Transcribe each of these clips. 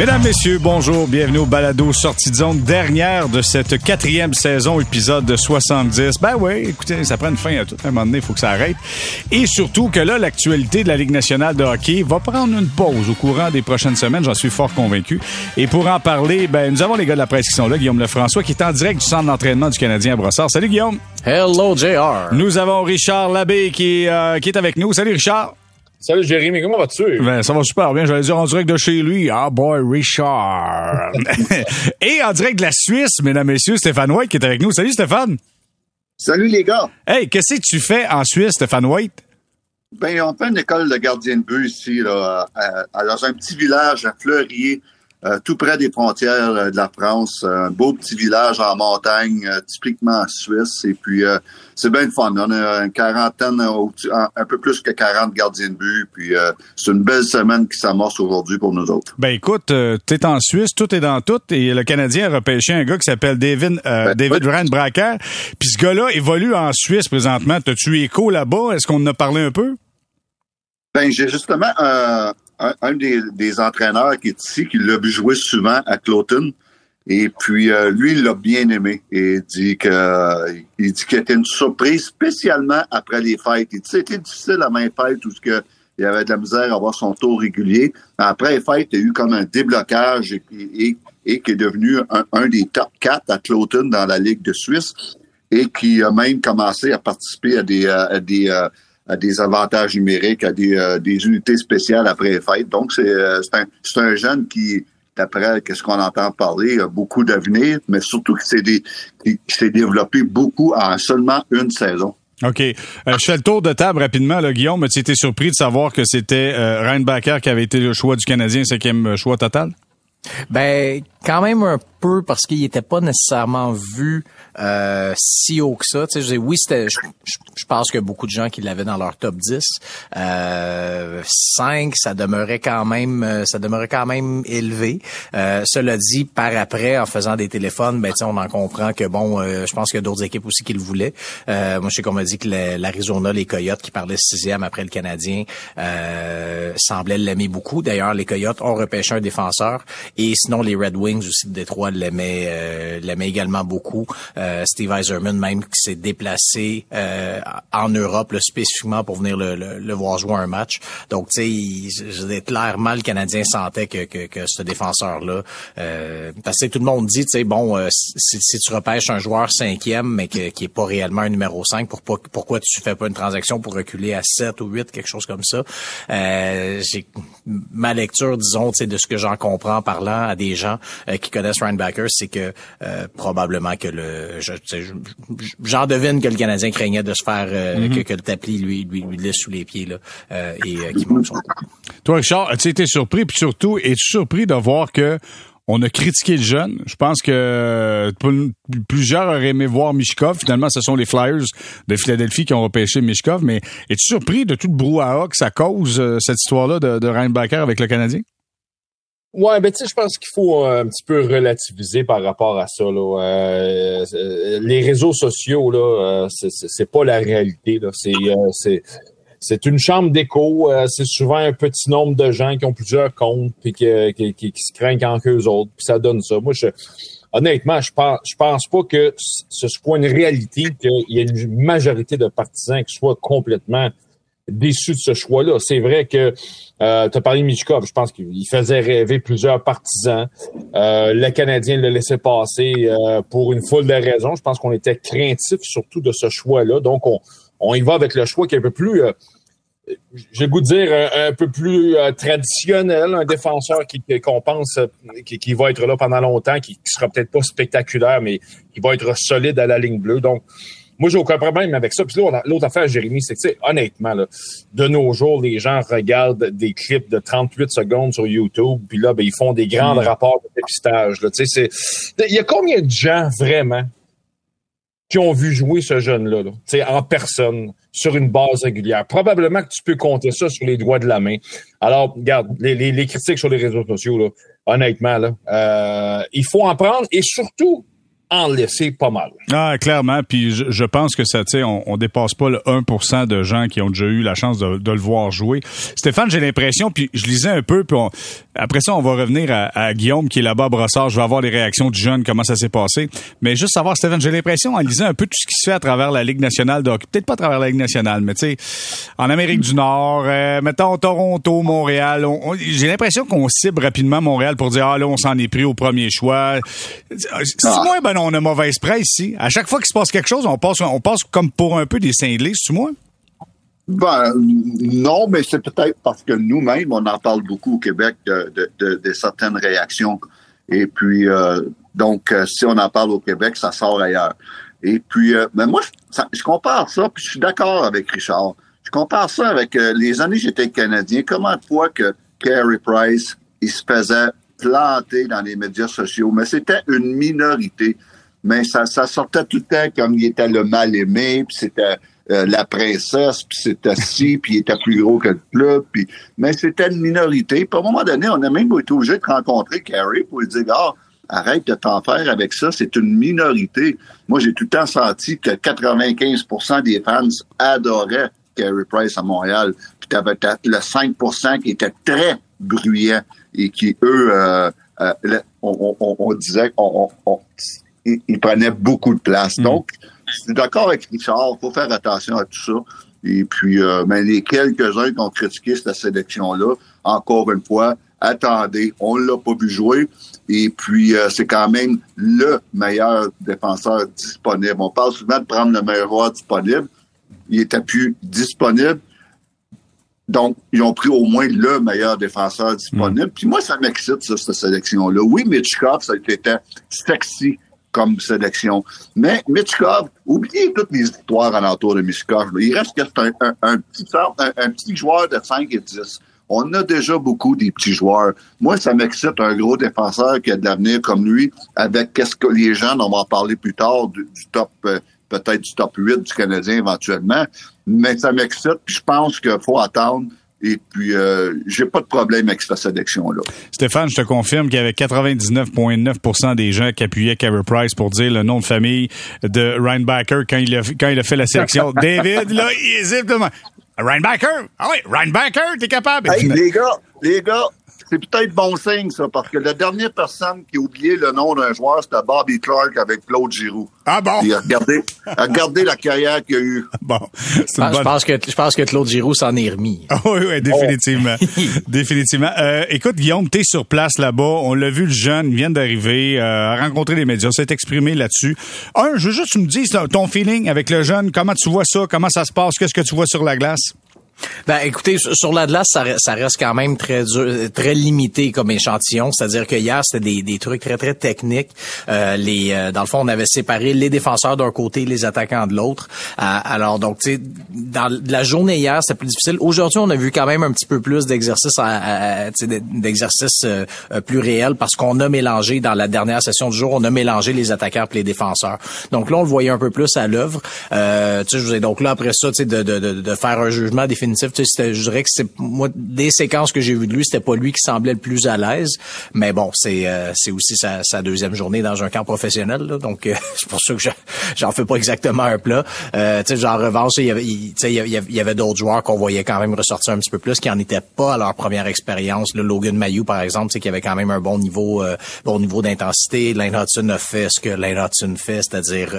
Mesdames, Messieurs, bonjour, bienvenue au Balado Sortie de zone, dernière de cette quatrième saison, épisode de 70. Ben oui, écoutez, ça prend une fin à tout. À un moment donné, il faut que ça arrête. Et surtout que là, l'actualité de la Ligue nationale de hockey va prendre une pause au courant des prochaines semaines, j'en suis fort convaincu. Et pour en parler, ben, nous avons les gars de la presse qui sont là, Guillaume Lefrançois, qui est en direct du centre d'entraînement du Canadien à Brossard. Salut Guillaume. Hello, JR. Nous avons Richard Labbé qui, euh, qui est avec nous. Salut Richard. Salut Jérémy, comment vas-tu? Ben, ça va super bien. J'allais dire en direct de chez lui. Ah boy, Richard. Et en direct de la Suisse, mesdames, messieurs, Stéphane White qui est avec nous. Salut Stéphane. Salut les gars. Hey, qu'est-ce que tu fais en Suisse, Stéphane White? Ben, on fait une école de gardien de but ici, là, à, dans un petit village à Fleurier, euh, tout près des frontières euh, de la France. Un beau petit village en montagne, euh, typiquement suisse. Et puis, c'est bien fun. On a une quarantaine, un peu plus que 40 gardiens de but. Puis, c'est une belle semaine qui s'amorce aujourd'hui pour nous autres. Ben écoute, tu es en Suisse, tout est dans tout. Et le Canadien a repêché un gars qui s'appelle David, ben, David Reinbracker. Puis ce gars-là évolue en Suisse présentement. T'as-tu écho là-bas? Est-ce qu'on en a parlé un peu? Ben, j'ai justement un, des, entraîneurs qui est ici, qui l'a vu jouer souvent à Cloton. Et puis, euh, lui, il l'a bien aimé. Et il dit que, il dit qu'il était une surprise, spécialement après les fêtes. Il dit c'était difficile la main fête, tout ce que il avait de la misère à avoir son tour régulier. Après les fêtes, il y a eu comme un déblocage et, et, et qui est devenu un, des top 4 à Cloton dans la Ligue de Suisse et qui a même commencé à participer à des, à des, euh, à des avantages numériques, à des, euh, des unités spéciales après les fêtes. Donc, c'est euh, un, un jeune qui, d'après ce qu'on entend parler, a beaucoup d'avenir, mais surtout qui s'est développé beaucoup en seulement une saison. OK. Euh, je fais le tour de table rapidement. Là, Guillaume, as-tu été surpris de savoir que c'était euh, Reinbacker qui avait été le choix du Canadien, cinquième choix total? Ben, quand même un peu parce qu'il n'était pas nécessairement vu euh, si haut que ça. Tu sais, oui, c'était. Je, pense que beaucoup de gens qui l'avaient dans leur top 10. Euh, 5, ça demeurait quand même, euh, ça demeurait quand même élevé. Euh, cela dit, par après, en faisant des téléphones, ben on en comprend que bon, euh, je pense qu'il y a d'autres équipes aussi qui le voulaient. moi, je sais qu'on m'a dit que l'Arizona, les Coyotes, qui parlaient sixième après le Canadien, semblaient l'aimer beaucoup. D'ailleurs, les Coyotes ont repêché un défenseur et sinon les Red Wings aussi de Détroit l'aimaient, l'aimaient également beaucoup. Euh, Steve Eiserman même qui s'est déplacé euh, en Europe spécifiquement pour venir le, voir jouer un match. Donc tu sais, clairement le Canadien sentait que, que, ce défenseur-là, euh, parce que tout le monde dit, tu sais, bon, si, tu repêches un joueur cinquième mais qui est pas réellement un numéro 5, pour, pourquoi tu fais pas une transaction pour reculer à 7 ou 8, quelque chose comme ça? j'ai ma lecture, disons, de ce que j'en comprends parlant à des gens qui connaissent Ryan Backer, c'est que probablement que le j'en devine que le Canadien craignait de se faire euh, mm-hmm. que, le tapis lui, lui, lui laisse sous les pieds là, euh, et euh, qui manque son Toi, Richard, as-tu été surpris, puis surtout, es-tu surpris de voir que on a critiqué le jeune? Je pense que plusieurs auraient aimé voir Mishkov. Finalement, ce sont les Flyers de Philadelphie qui ont repêché Mishkov. Mais es-tu surpris de tout le brouhaha que ça cause, cette histoire-là de, de Ryan avec le Canadien? Ouais, ben tu sais, je pense qu'il faut euh, un petit peu relativiser par rapport à ça. Là. Euh, euh, les réseaux sociaux, là, c'est pas la réalité. C'est, une chambre d'écho. c'est souvent un petit nombre de gens qui ont plusieurs comptes puis qui, qui, qui, se craignent en qu'eux autres. Puis ça donne ça. Moi, je, honnêtement, je pense, je pense pas que ce soit une réalité qu'il y ait une majorité de partisans qui soient complètement déçu de ce choix-là. C'est vrai que euh, tu as parlé de Michkov, je pense qu'il faisait rêver plusieurs partisans. Euh, le Canadien le laissait passer euh, pour une foule de raisons. Je pense qu'on était craintif surtout de ce choix-là. Donc, on, on y va avec le choix qui est un peu plus, euh, j'ai goût de dire, un, peu plus euh, traditionnel, un défenseur qui, qu'on pense qui, qui, va être là pendant longtemps, qui, qui sera peut-être pas spectaculaire, mais qui va être solide à la ligne bleue. Donc, moi, j'ai aucun problème avec ça. Puis l'autre affaire, Jérémy, c'est que, honnêtement, là, de nos jours, les gens regardent des clips de 38 secondes sur YouTube, puis là, ben, ils font des grands mm. rapports de dépistage. Il y a combien de gens, vraiment, qui ont vu jouer ce jeune-là, là, en personne, sur une base régulière? Probablement que tu peux compter ça sur les doigts de la main. Alors, regarde, les, les, critiques sur les réseaux sociaux, là, honnêtement, là, euh, il faut en prendre et surtout, en laisser pas mal. Ah, clairement. Puis je, pense que ça, tu sais, on, on, dépasse pas le 1% de gens qui ont déjà eu la chance de, de le voir jouer. Stéphane, j'ai l'impression, puis je lisais un peu, puis après ça, on va revenir à, à, Guillaume qui est là-bas à Brossard. Je vais avoir les réactions du jeune, comment ça s'est passé. Mais juste savoir, Stéphane, j'ai l'impression, en lisant un peu tout ce qui se fait à travers la Ligue nationale de peut-être pas à travers la Ligue nationale, mais tu sais, en Amérique du Nord, euh, mettons Toronto, Montréal, j'ai l'impression qu'on cible rapidement Montréal pour dire, ah là, on s'en est pris au premier choix. C'est moi, ben on a mauvaise presse ici. À chaque fois qu'il se passe quelque chose, on passe, comme pour un peu des cinglés, moi? Ben, non, mais c'est peut-être parce que nous-mêmes, on en parle beaucoup au Québec de, certaines réactions. Et puis, euh, donc, euh, si on en parle au Québec, ça sort ailleurs. Et puis, euh, mais moi, je, compare ça, puis je suis d'accord avec Richard. Je compare ça avec les années j'étais Canadien. Comment de fois que Carey Price, il se faisait planter dans les médias sociaux, mais c'était une minorité. Mais ça, ça sortait tout le temps comme il était le mal aimé, puis c'était euh, la princesse, puis c'était ci, puis il était plus gros que le club, puis mais c'était une minorité. Puis à un moment donné, on a même été obligé de rencontrer Carey pour lui dire ah, arrête de t'en faire avec ça, c'est une minorité. Moi, j'ai tout le temps senti que 95% des fans adoraient Carey Price à Montréal. Puis t'avais le 5% qui était très bruyant et qui, eux, euh, euh, on, disait qu'ils prenaient beaucoup de place. Mm. Donc, je suis d'accord avec Richard, il faut faire attention à tout ça. Et puis, euh, ben, les quelques-uns qui ont critiqué cette sélection-là, encore une fois, attendez, on l'a pas vu jouer. Et puis, euh, c'est quand même le meilleur défenseur disponible. On parle souvent de prendre le meilleur joueur disponible. Il était plus disponible. Donc, ils ont pris au moins le meilleur défenseur disponible. Mm. Puis moi, ça m'excite, ça, cette sélection-là. Oui, Mitchkov, ça a été sexy comme sélection. Mais Mitchkov, oubliez toutes les histoires alentour de Mitchkov. Il reste un, un, un, petit, un, petit joueur de 5 et 10. On a déjà beaucoup des petits joueurs. Moi, ça m'excite un gros défenseur qui a de l'avenir comme lui, avec qu'est-ce que les gens, on va en parler plus tard, du, top, euh, peut-être du top 8 du Canadien éventuellement. Mais ça m'excite, puis je pense qu'il faut attendre et puis, euh, j'ai pas de problème avec cette sélection-là. Stéphane, je te confirme qu'il y avait 99,9% des gens qui appuyaient Carey Price pour dire le nom de famille de Ryan Backer quand il a, quand il a fait la sélection. David, là, il hésite. Ryan Backer? Ah oui, Ryan Backer, t'es capable. Hey, les gars, les gars, c'est peut-être bon signe, ça, parce que la dernière personne qui a oublié le nom d'un joueur, c'était Bobby Clark avec Claude Giroux. Ah bon? A regardé, la carrière qu'il a eue. Bon. Je pense que, je pense que Claude Giroux s'en est remis. Ah oui, oui, définitivement. définitivement. Euh, écoute, Guillaume, t'es sur place là-bas. On l'a vu, le jeune, il vient d'arriver, euh, a rencontré les médias, s'est exprimé là-dessus. Un, je veux juste que tu me dises ton feeling avec le jeune, comment tu vois ça, comment ça se passe, qu'est-ce que tu vois sur la glace? Ben, écoutez, sur la glace, ça, ça, reste quand même très très limité comme échantillon. C'est-à-dire que hier, c'était des, des, trucs très très techniques. Euh, les, euh, dans le fond, on avait séparé les défenseurs d'un côté, les attaquants de l'autre. Euh, alors, donc, tu sais, dans la journée hier, c'était plus difficile. Aujourd'hui, on a vu quand même un petit peu plus d'exercices, d'exercices euh, plus réels parce qu'on a mélangé dans la dernière session du jour, on a mélangé les attaquants et les défenseurs. Donc là, on le voyait un peu plus à l'œuvre. Euh, tu sais, donc là après ça, tu sais, de, de, de, de faire un jugement définitif je dirais que c'est moi des séquences que j'ai vues de lui, c'était pas lui qui semblait le plus à l'aise. Mais bon, c'est euh, c'est aussi sa, sa, deuxième journée dans un camp professionnel, là, donc euh, c'est pour ça que j'en fais pas exactement un plat. Euh, tu sais, en revanche, il y avait, il, y avait, d'autres joueurs qu'on voyait quand même ressortir un petit peu plus, qui en étaient pas à leur première expérience. Le Logan Mayou, par exemple, qui avait quand même un bon niveau, euh, bon niveau d'intensité. Lane Hudson a fait ce que Lane Hudson fait, c'est-à-dire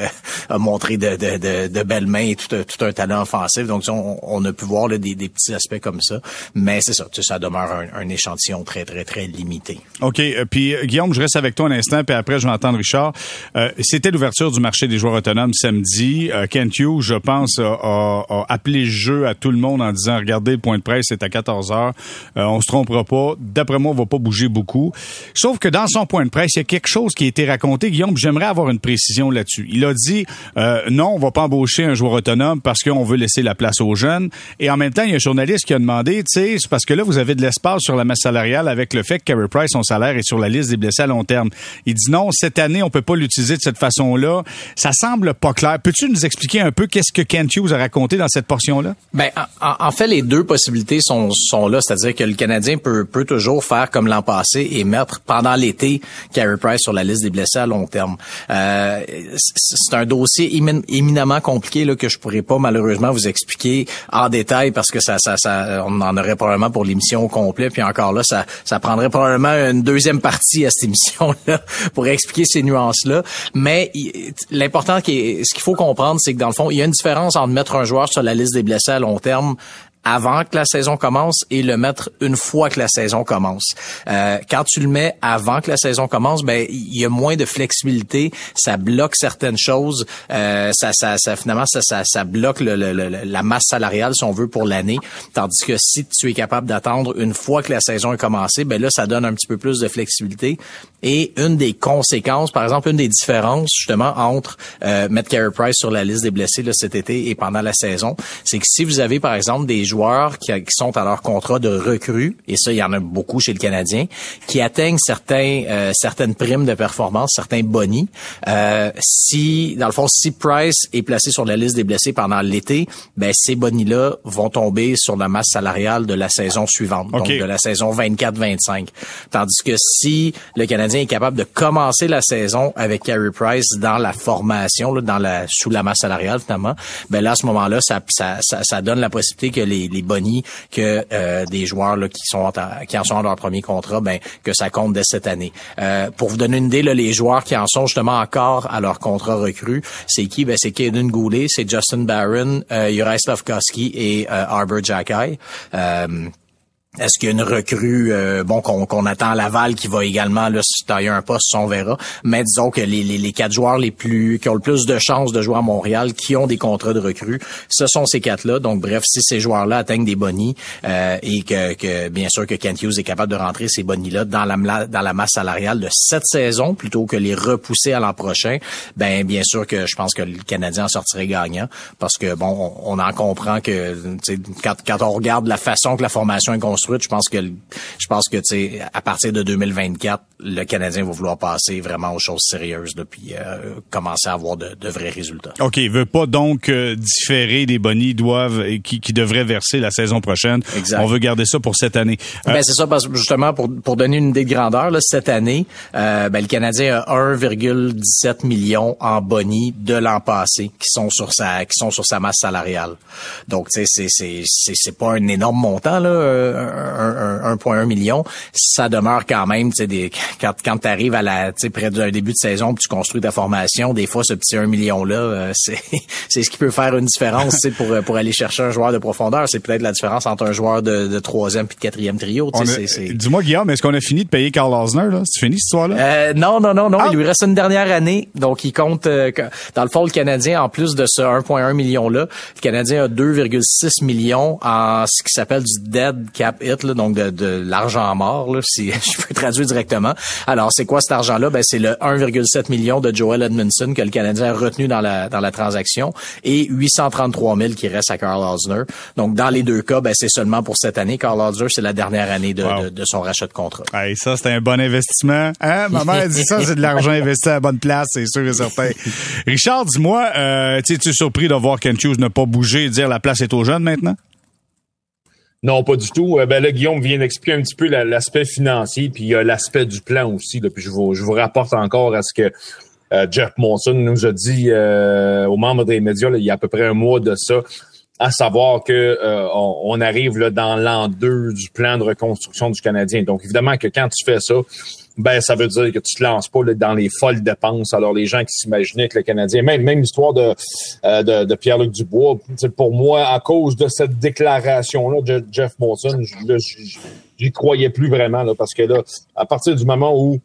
a montré de, de, de, de, belles mains et tout, tout un talent offensif. Donc on, on a pu voir le des, petits aspects comme ça. Mais c'est ça, ça demeure un, échantillon très, très, très limité. OK. Euh, puis, euh, Guillaume, je reste avec toi un instant, puis après, je vais entendre Richard. Euh, c'était l'ouverture du marché des joueurs autonomes samedi. Kent Hughes, je pense, a, appelé le jeu à tout le monde en disant, regardez, le point de presse, c'est à 14 heures. on se trompera pas. D'après moi, on va pas bouger beaucoup. Sauf que dans son point de presse, il y a quelque chose qui a été raconté. Guillaume, j'aimerais avoir une précision là-dessus. Il a dit, non, on va pas embaucher un joueur autonome parce qu'on veut laisser la place aux jeunes. Et en même il y a un journaliste qui a demandé, tu sais, c'est parce que là, vous avez de l'espace sur la masse salariale avec le fait que Carey Price, son salaire est sur la liste des blessés à long terme. Il dit non, cette année, on peut pas l'utiliser de cette façon-là. Ça semble pas clair. Peux-tu nous expliquer un peu qu'est-ce que Kent Hughes a raconté dans cette portion-là? Ben, en, fait, les deux possibilités sont, là. C'est-à-dire que le Canadien peut, peut toujours faire comme l'an passé et mettre pendant l'été Carey Price sur la liste des blessés à long terme. Euh, c'est un dossier éminemment compliqué là, que je pourrais pas malheureusement vous expliquer en détail parce que ça, ça, ça on en aurait probablement pour l'émission au complet. Puis encore là, ça, ça prendrait probablement une deuxième partie à cette émission-là pour expliquer ces nuances-là. Mais l'important, ce qu'il faut comprendre, c'est que dans le fond, il y a une différence entre mettre un joueur sur la liste des blessés à long terme avant que la saison commence et le mettre une fois que la saison commence. Euh, quand tu le mets avant que la saison commence, ben il y a moins de flexibilité, ça bloque certaines choses, euh, ça, ça, ça, finalement ça, ça, ça bloque le, le, la masse salariale si on veut pour l'année. Tandis que si tu es capable d'attendre une fois que la saison est commencée, ben là ça donne un petit peu plus de flexibilité. Et une des conséquences, par exemple, une des différences justement entre euh, mettre Carey Price sur la liste des blessés là, cet été et pendant la saison, c'est que si vous avez par exemple des joueurs qui, sont à leur contrat de recrue, et ça, il y en a beaucoup chez le Canadien, qui atteignent certains, euh, certaines primes de performance, certains bonnies. Euh, si, dans le fond, si Price est placé sur la liste des blessés pendant l'été, ben ces bonnies-là vont tomber sur la masse salariale de la saison suivante, donc de la saison 24-25. Tandis que si le Canadien est capable de commencer la saison avec Carey Price dans la formation, là, dans la sous la masse salariale finalement, ben là à ce moment-là, ça, ça, ça, ça donne la possibilité que les les, bonnies que euh, des joueurs là, qui sont qui en sont à leur premier contrat, ben que ça compte dès cette année. Euh, pour vous donner une idée, là, les joueurs qui en sont justement encore à leur contrat recru, c'est qui? Ben, c'est Kaden Goulet, c'est Justin Barron, euh, Juraj Slavkovski et euh, Arbor Jackay. Est-ce qu'il y a une recrue euh, bon qu'on attend à Laval qui va également là, se tailler un poste, on verra. Mais disons que les, quatre joueurs les plus qui ont le plus de chances de jouer à Montréal, qui ont des contrats de recrue, ce sont ces quatre-là. Donc bref, si ces joueurs-là atteignent des bonnies euh, et que, bien sûr que Kent est capable de rentrer ces bonnies-là dans la dans la masse salariale de cette saison plutôt que les repousser à l'an prochain, ben bien sûr que je pense que le Canadien en sortirait gagnant parce que bon, on, en comprend que quand, quand on regarde la façon que la formation est construite je pense que je pense que tu sais à partir de 2024, le Canadien va vouloir passer vraiment aux choses sérieuses là, puis euh, commencer à avoir de, vrais résultats. OK, il veut pas donc euh, différer des bonnies doivent qui, qui devraient verser la saison prochaine. On veut garder ça pour cette année. Euh, ben c'est ça parce que justement pour pour donner une idée de grandeur là, cette année, ben, le Canadien a 1,17 million en bonnies de l'an passé qui sont sur sa qui sont sur sa masse salariale. Donc tu sais c'est c'est c'est pas un énorme montant là 1,1 million, ça demeure quand même, tu sais, quand, quand tu arrives à la, tu sais, près d'un début de saison, puis tu construis ta formation, des fois, ce petit 1 million-là, euh, c'est, c'est ce qui peut faire une différence, tu sais, pour, pour aller chercher un joueur de profondeur. C'est peut-être la différence entre un joueur de, de troisième puis de quatrième trio, tu sais. Dis-moi, Guillaume, est-ce qu'on a fini de payer Carl Osner, là? C'est fini, cette histoire-là? Euh, non, non, non, non. Ah! Il lui reste une dernière année. Donc, il compte, euh, dans le fond, le Canadien, en plus de ce 1,1 million-là, le Canadien a 2,6 millions en ce qui s'appelle du dead cap donc de, de l'argent mort, là, si je peux traduire directement. Alors, c'est quoi cet argent-là? Ben, c'est le 1,7 million de Joel Edmondson que le Canadien a retenu dans la, dans la transaction et 833 000 qui reste à Carl Osner. Donc, dans les deux cas, ben, c'est seulement pour cette année. Carl Osner, c'est la dernière année de, de, son rachat de contrat. Hey, ça, c'est un bon investissement. Hein? Ma mère dit ça, c'est de l'argent investi à la bonne place, c'est sûr et certain. Richard, dis-moi, euh, tu es surpris de voir Ken Hughes ne pas bouger et dire la place est aux jeunes maintenant? Non, pas du tout. Euh, ben là, Guillaume vient d'expliquer un petit peu l'aspect financier, puis l'aspect du plan aussi. Là, je vous, je vous rapporte encore à ce que euh, Jeff Monson nous a dit euh, aux membres des médias il y a à peu près un mois de ça, à savoir que on, arrive là, dans l'an 2 du plan de reconstruction du Canadien. Donc, évidemment que quand tu fais ça, ben ça veut dire que tu te lances pas dans les folles dépenses. Alors les gens qui s'imaginaient que le Canadien, même même l'histoire de, euh, de, de Pierre-Luc Dubois, pour moi, à cause de cette déclaration-là de Jeff Monson, j'y croyais plus vraiment là, parce que là, à partir du moment où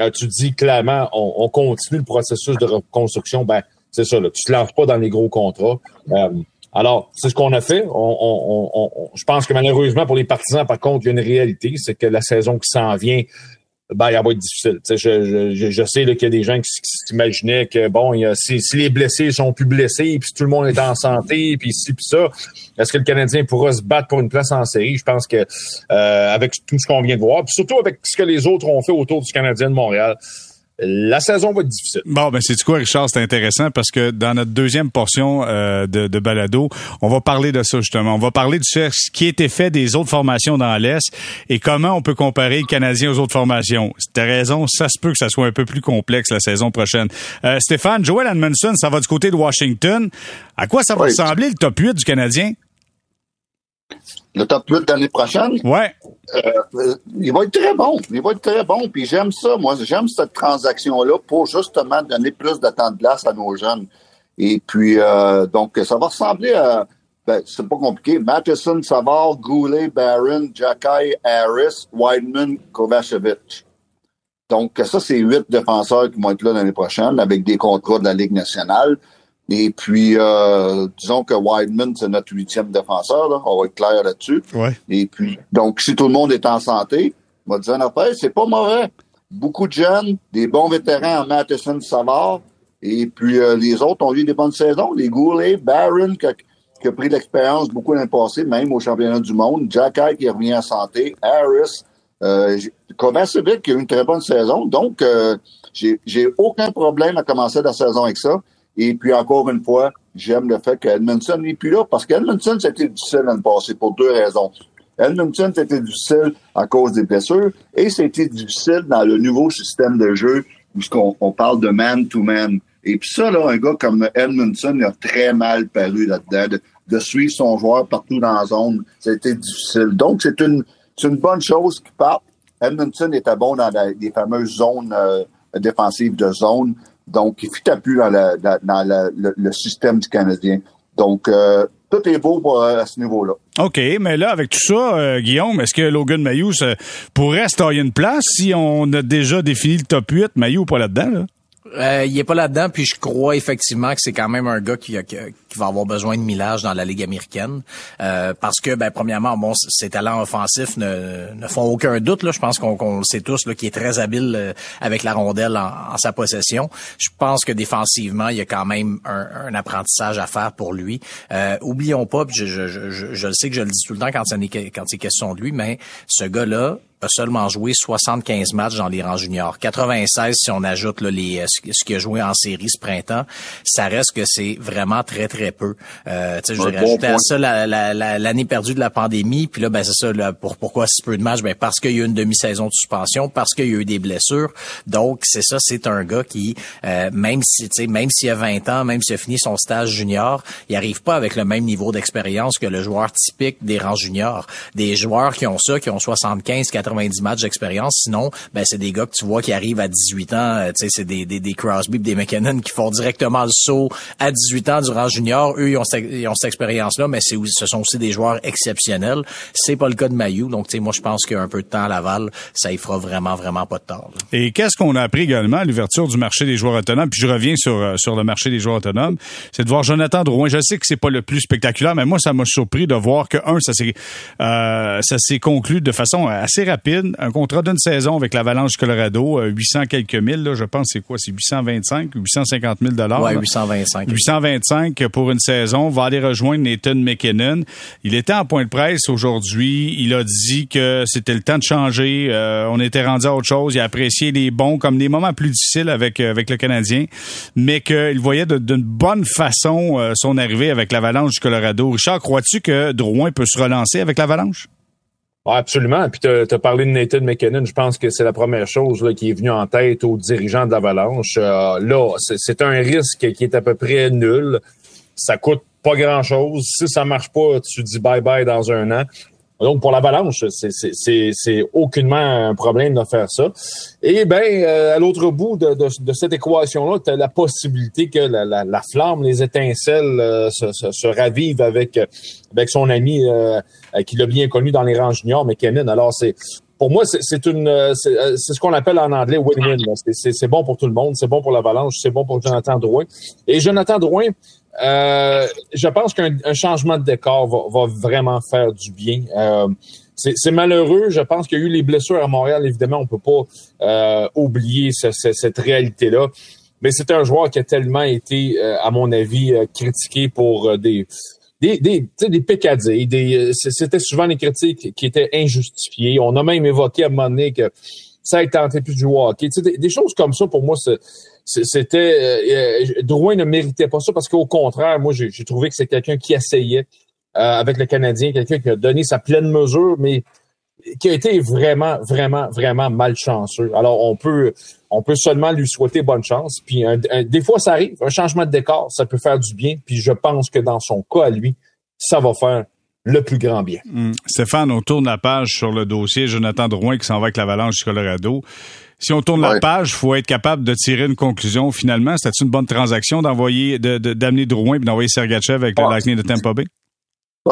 euh, tu dis clairement on, continue le processus de reconstruction, ben c'est ça, là, tu te lances pas dans les gros contrats. Euh, alors, c'est ce qu'on a fait. On, on, je pense que malheureusement pour les partisans, par contre, il y a une réalité, c'est que la saison qui s'en vient ben, elle va être difficile. Je, je, je, sais qu'il y a des gens qui, s'imaginaient que bon, y a, si, si, les blessés sont plus blessés, puis tout le monde est en santé, puis ci, puis ça, est-ce que le Canadien pourra se battre pour une place en série? Je pense que euh, avec tout ce qu'on vient de voir, puis surtout avec ce que les autres ont fait autour du Canadien de Montréal, la saison va être difficile. Bon, ben c'est quoi, Richard, c'est intéressant parce que dans notre deuxième portion euh, de, de, balado, on va parler de ça justement. On va parler du ce qui a été fait des autres formations dans l'Est et comment on peut comparer le Canadien aux autres formations. T'as raison, ça se peut que ça soit un peu plus complexe la saison prochaine. Euh, Stéphane, Joel Edmondson, ça va du côté de Washington. À quoi ça va ressembler le top 8 du Canadien? Le top 8 l'année prochaine? Ouais. Euh, il va être très bon. Il va être très bon. Puis j'aime ça. Moi, j'aime cette transaction-là pour justement donner plus de temps de glace à nos jeunes. Et puis, euh, donc, ça va ressembler à. Ben, c'est pas compliqué. Matheson, Savard, Goulet, Barron, Jacky, Harris, Wideman, Kovacevic. Donc, ça, c'est huit défenseurs qui vont être là l'année prochaine avec des contrats de la Ligue nationale. Et puis, euh, disons que Wideman, c'est notre huitième défenseur. Là. On va être clair là-dessus. Ouais. Et puis, donc, si tout le monde est en santé, on va dire c'est pas mauvais. Beaucoup de jeunes, des bons vétérans en Matheson, Savard. Et puis, euh, les autres ont eu des bonnes saisons. Les Goulet, Barron, qui a, qui a pris l'expérience beaucoup l'année passée, même au championnat du monde. Jacky, qui revient en santé. Harris. Euh, Kovacevic, qui a eu une très bonne saison. Donc, euh, j'ai aucun problème à commencer la saison avec ça. Et puis, encore une fois, j'aime le fait qu'Edmondson n'est plus là parce qu'Edmondson, c'était difficile l'année passée pour deux raisons. Edmondson, c'était difficile à cause des blessures et c'était difficile dans le nouveau système de jeu où on, parle de man-to-man. Et puis ça, là, un gars comme Edmondson a très mal paru là-dedans. De, suivre son joueur partout dans la zone, c'était difficile. Donc, c'est une, une bonne chose qui part. Edmondson était bon dans les fameuses zones euh, défensives de zone. Donc, il fit à plus dans, le, système du Canadien. Donc, euh, tout est beau euh, à ce niveau-là. OK, mais là, avec tout ça, euh, Guillaume, est-ce que Logan Mayou pourrait se tailler une place si on a déjà défini le top 8? Mayou pas là-dedans, là? Euh, il est pas là-dedans, puis je crois effectivement que c'est quand même un gars qui, qui, va avoir besoin de millage dans la Ligue américaine. Euh, parce que, ben, premièrement, bon, ses talents offensifs ne, ne font aucun doute. Là. Je pense qu'on le sait tous, là, qu'il est très habile euh, avec la rondelle en, sa possession. Je pense que défensivement, il y a quand même un, un apprentissage à faire pour lui. Euh, oublions pas, je, je, je, je, sais que je le dis tout le temps quand, quand c'est question de lui, mais ce gars-là, a seulement joué 75 matchs dans les rangs juniors. 96 si on ajoute là, les, euh, ce qu'il a joué en série ce printemps. Ça reste que c'est vraiment très, très peu. Euh, je vais rajouter à ça l'année perdue de la pandémie. Puis là, ben, c'est ça. Là, pour, pourquoi si peu de matchs? Ben, parce qu'il y a eu une demi-saison de suspension, parce qu'il y a eu des blessures. Donc, c'est ça, c'est un gars qui, euh, même si, même s'il a 20 ans, même s'il a fini son stage junior, il arrive pas avec le même niveau d'expérience que le joueur typique des rangs juniors. Des joueurs qui ont ça, qui ont 75, 80 90 matchs d'expérience. Sinon, ben c'est des gars que tu vois qui arrivent à 18 ans. Euh, tu sais, c'est des, des, des Crosby, des McKinnon qui font directement le saut à 18 ans durant junior. Eux, ils ont, cette, ils ont cette expérience-là, mais ce sont aussi des joueurs exceptionnels. C'est pas le cas de Mayou. Donc, tu sais, moi, je pense qu'un peu de temps à Laval, ça y fera vraiment, vraiment pas de tort. Et qu'est-ce qu'on a appris également à l'ouverture du marché des joueurs autonomes? Puis je reviens sur, euh, sur le marché des joueurs autonomes. C'est de voir Jonathan Drouin. Je sais que c'est pas le plus spectaculaire, mais moi, ça m'a surpris de voir que, un, ça s'est, euh, ça s'est conclu de façon assez rapide un contrat d'une saison avec l'Avalanche Colorado, 800 euh, quelques mille, là, je pense, c'est quoi? C'est 825 ou 850 000 dollars. Ouais, 825. 825 pour une saison. Va aller rejoindre Nathan McKinnon. Il était en point de presse aujourd'hui. Il a dit que c'était le temps de changer. Euh, on était rendu à autre chose. Il a apprécié les bons comme les moments plus difficiles avec euh, avec le Canadien, mais qu'il voyait d'une bonne façon son arrivée avec l'Avalanche du Colorado. Richard, crois-tu que Drouin peut se relancer avec l'Avalanche? Ah, absolument. Puis tu as, parlé de Nathan McKinnon. Je pense que c'est la première chose là, qui est venue en tête aux dirigeants d'Avalanche. Euh, là, c'est un risque qui est à peu près nul. Ça coûte pas grand-chose. Si ça marche pas, tu dis bye-bye dans un an. Donc, pour l'avalanche, c'est aucunement un problème de faire ça. Et bien, euh, à l'autre bout de, de, de cette équation-là, tu as la possibilité que la, la, la flamme, les étincelles euh, se, se, ravivent avec, avec son ami euh, qu'il a bien connu dans les rangs juniors, McKinnon. Alors, c'est pour moi, c'est une c'est ce qu'on appelle en anglais win-win. C'est bon pour tout le monde, c'est bon pour l'Avalanche, c'est bon pour Jonathan Drouin. Et Jonathan Drouin, euh, je pense qu'un changement de décor va, va, vraiment faire du bien. Euh, c'est malheureux. Je pense qu'il y a eu les blessures à Montréal. Évidemment, on peut pas euh, oublier cette réalité-là. Mais c'est un joueur qui a tellement été, euh, à mon avis, euh, critiqué pour des des des, des pécadilles. Des, c'était souvent des critiques qui étaient injustifiées. On a même évoqué à un moment donné que ça a tenté plus de jouer au hockey. Des, choses comme ça, pour moi, c'était Drouin ne méritait pas ça parce qu'au contraire, moi, j'ai trouvé que c'est quelqu'un qui essayait. Euh, avec le Canadien, quelqu'un qui a donné sa pleine mesure, mais qui a été vraiment, vraiment, vraiment malchanceux. Alors, on peut, on peut seulement lui souhaiter bonne chance. Puis, des fois, ça arrive. Un changement de décor, ça peut faire du bien. Puis, je pense que dans son cas lui, ça va faire le plus grand bien. Hmm. Stéphane, on tourne la page sur le dossier Jonathan Drouin qui s'en va avec l'Avalanche du Colorado. Si on tourne la page, il faut être capable de tirer une conclusion. Finalement, c'était une bonne transaction d'envoyer, d'amener Drouin et d'envoyer Sergachev avec le Lightning de Tampa Bay?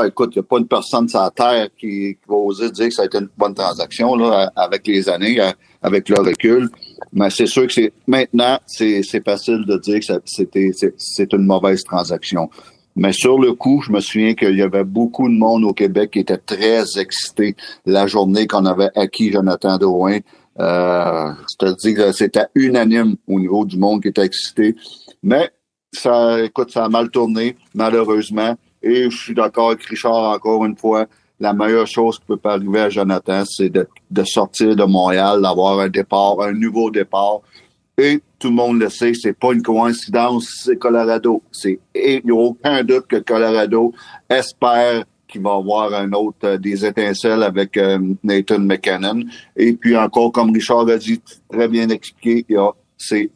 écoute, il n'y a pas une personne sur la Terre qui, va oser dire que ça a été une bonne transaction là, avec les années, avec le recul. Mais c'est sûr que c'est maintenant, c'est facile de dire que c'était c'est une mauvaise transaction. Mais sur le coup, je me souviens qu'il y avait beaucoup de monde au Québec qui était très excité la journée qu'on avait acquis Jonathan Drouin. Euh, C'est-à-dire que c'était unanime au niveau du monde qui était excité. Mais ça, écoute, ça a mal tourné, malheureusement. Et je suis d'accord avec Richard encore une fois. La meilleure chose qui peut pas arriver à Jonathan, c'est de, sortir de Montréal, d'avoir un départ, un nouveau départ. Et tout le monde le sait, c'est pas une coïncidence, c'est Colorado. C'est, il n'y a aucun doute que Colorado espère qu'il va avoir un autre euh, des étincelles avec euh, Nathan McKinnon. Et puis encore, comme Richard a dit, très bien expliqué, il y a, c'est,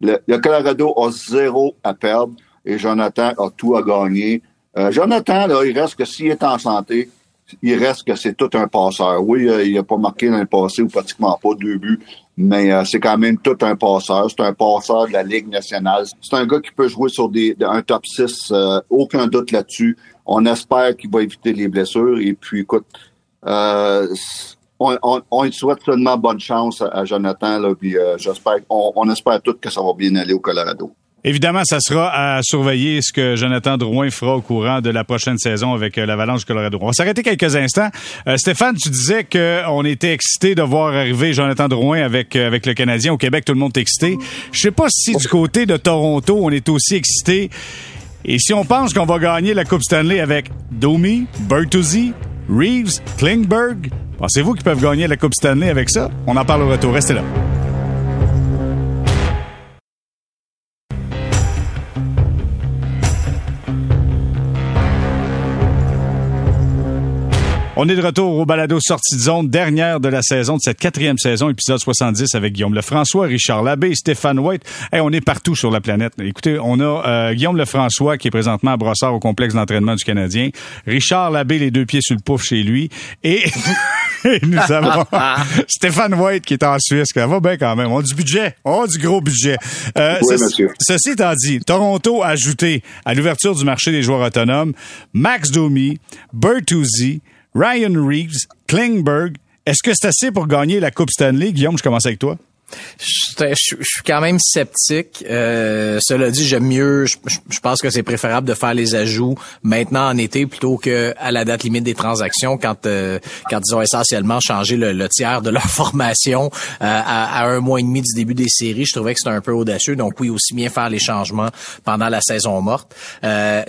le, le Colorado a zéro à perdre et Jonathan a tout à gagner. Euh, Jonathan, là, il reste que s'il est en santé, il reste que c'est tout un passeur. Oui, euh, il n'a pas marqué dans le passé ou pratiquement pas deux buts, mais euh, c'est quand même tout un passeur. C'est un passeur de la Ligue nationale. C'est un gars qui peut jouer sur des, un top 6, aucun doute là-dessus. On espère qu'il va éviter les blessures. Et puis, écoute, on, on, souhaite seulement bonne chance à, Jonathan. Là, puis j'espère, on, on espère tous que ça va bien aller au Colorado. Évidemment, ça sera à surveiller ce que Jonathan Drouin fera au courant de la prochaine saison avec euh, l'Avalanche Colorado. On va s'arrêter quelques instants. Euh, Stéphane, tu disais qu'on était excité de voir arriver Jonathan Drouin avec euh, avec le Canadien. Au Québec, tout le monde est excité. Je sais pas si du côté de Toronto, on est aussi excité. Et si on pense qu'on va gagner la Coupe Stanley avec Domi, Bertuzzi, Reeves, Klingberg, pensez-vous qu'ils peuvent gagner la Coupe Stanley avec ça? On en parle au retour. Restez là. On est de retour au balado sortie de zone, dernière de la saison, de cette quatrième saison, épisode 70 avec Guillaume Lefrançois, Richard Labbé, Stéphane White. Hey, on est partout sur la planète. Écoutez, on a euh, Guillaume Lefrançois qui est présentement à Brossard au complexe d'entraînement du Canadien. Richard Labbé, les deux pieds sur le pouf chez lui. Et, nous avons Stéphane White qui est en Suisse. Ça va bien quand même. On a du budget. On a du gros budget. Euh, oui, monsieur. Ceci étant dit, Toronto a ajouté à l'ouverture du marché des joueurs autonomes Max Domi, Bertuzzi, Ryan Reeves, Klingberg. Est-ce que c'est assez pour gagner la Coupe Stanley? Guillaume, je commence avec toi. Je, suis quand même sceptique. Euh, cela dit, j'aime mieux. Je, pense que c'est préférable de faire les ajouts maintenant en été plutôt que à la date limite des transactions quand euh, quand ils ont essentiellement changé le, tiers de leur formation euh, à, un mois et demi du début des séries. Je trouvais que c'était un peu audacieux. Donc oui, aussi bien faire les changements pendant la saison morte.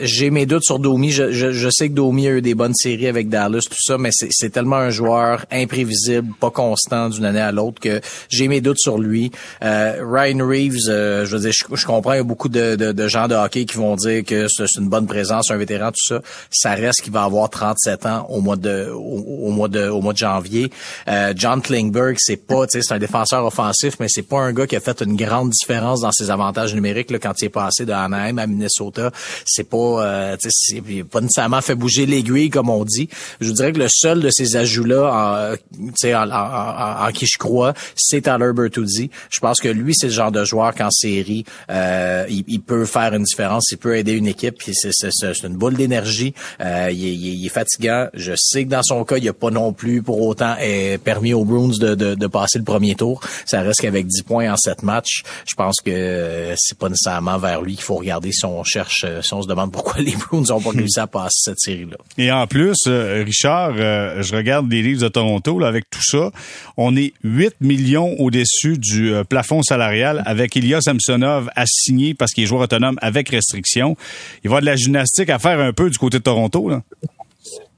J'ai mes doutes sur Domi. Je, je, sais que Domi a eu des bonnes séries avec Dallas, tout ça, mais c'est tellement un joueur imprévisible, pas constant d'une année à l'autre que j'ai mes doutes sur lui. Euh, Ryan Reeves, euh, je veux dire, je, comprends, il y a beaucoup de, de, gens de hockey qui vont dire que c'est une bonne présence, un vétéran, tout ça. Ça reste qu'il va avoir 37 ans au mois de au, mois de au mois de janvier. Euh, John Klingberg, c'est pas, tu sais, c'est un défenseur offensif, mais c'est pas un gars qui a fait une grande différence dans ses avantages numériques là, quand il est passé de Anaheim à Minnesota. C'est pas, tu sais, pas nécessairement fait bouger l'aiguille comme on dit. Je vous dirais que le seul de ces ajouts là, en, en, en, en, qui je crois, c'est Tyler Je pense que lui, c'est le genre de joueur qu'en série, euh, il, peut faire une différence, il peut aider une équipe. C'est une boule d'énergie. Euh, il, il, est fatigant. Je sais que dans son cas, il a pas non plus pour autant eh, permis aux Bruins de, de, de, passer le premier tour. Ça reste qu'avec 10 points en 7 matchs, je pense que euh, c'est pas nécessairement vers lui qu'il faut regarder si on cherche, euh, si on se demande pourquoi les Bruins ont pas réussi à passer cette série-là. Et en plus, Richard, je regarde les livres de Toronto là, avec tout ça. On est 8 millions au-dessus du plafond salarial avec Ilya Samsonov assigné parce qu'il est joueur autonome avec restriction. Il va de la gymnastique à faire un peu du côté de Toronto. Là.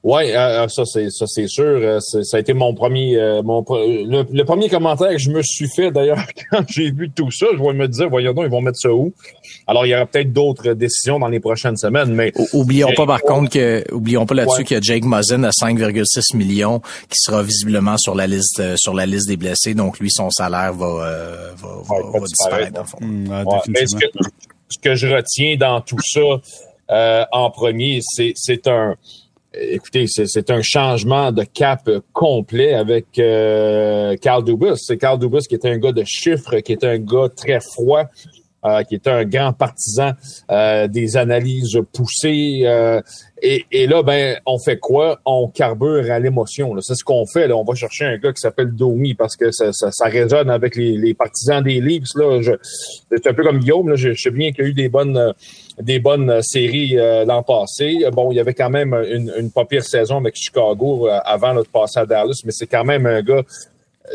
Oui, euh, euh, ça c'est ça c'est sûr. Euh, ça a été mon premier mon le, premier commentaire que je me suis fait d'ailleurs quand j'ai vu tout ça, je vais me dire voyons donc ils vont mettre ça où? Alors il y aura peut-être d'autres décisions dans les prochaines semaines, mais oublions pas par contre que oublions pas là-dessus qu'il y a Jake Muzzin à 5,6 millions qui sera visiblement sur la liste sur la liste des blessés, donc lui son salaire va va, va, disparaître dans le fond. Mmh, ce, que, ce, que, je retiens dans tout ça en premier, c'est c'est un Écoutez, c'est un changement de cap complet avec euh, Carl Dubus. C'est Carl Dubus qui était un gars de chiffres, qui était un gars très froid, euh, qui était un grand partisan euh, des analyses poussées. Et, et, là, ben, on fait quoi? On carbure à l'émotion. C'est ce qu'on fait. On va chercher un gars qui s'appelle Domi parce que ça, ça, résonne avec les, partisans des Leafs. Là. C'est un peu comme Guillaume. Là. Je, je sais bien qu'il y a eu des bonnes des bonnes séries euh, l'an passé. Bon, il y avait quand même une, une pas pire saison avec Chicago euh, avant de passer à Dallas, mais c'est quand même un gars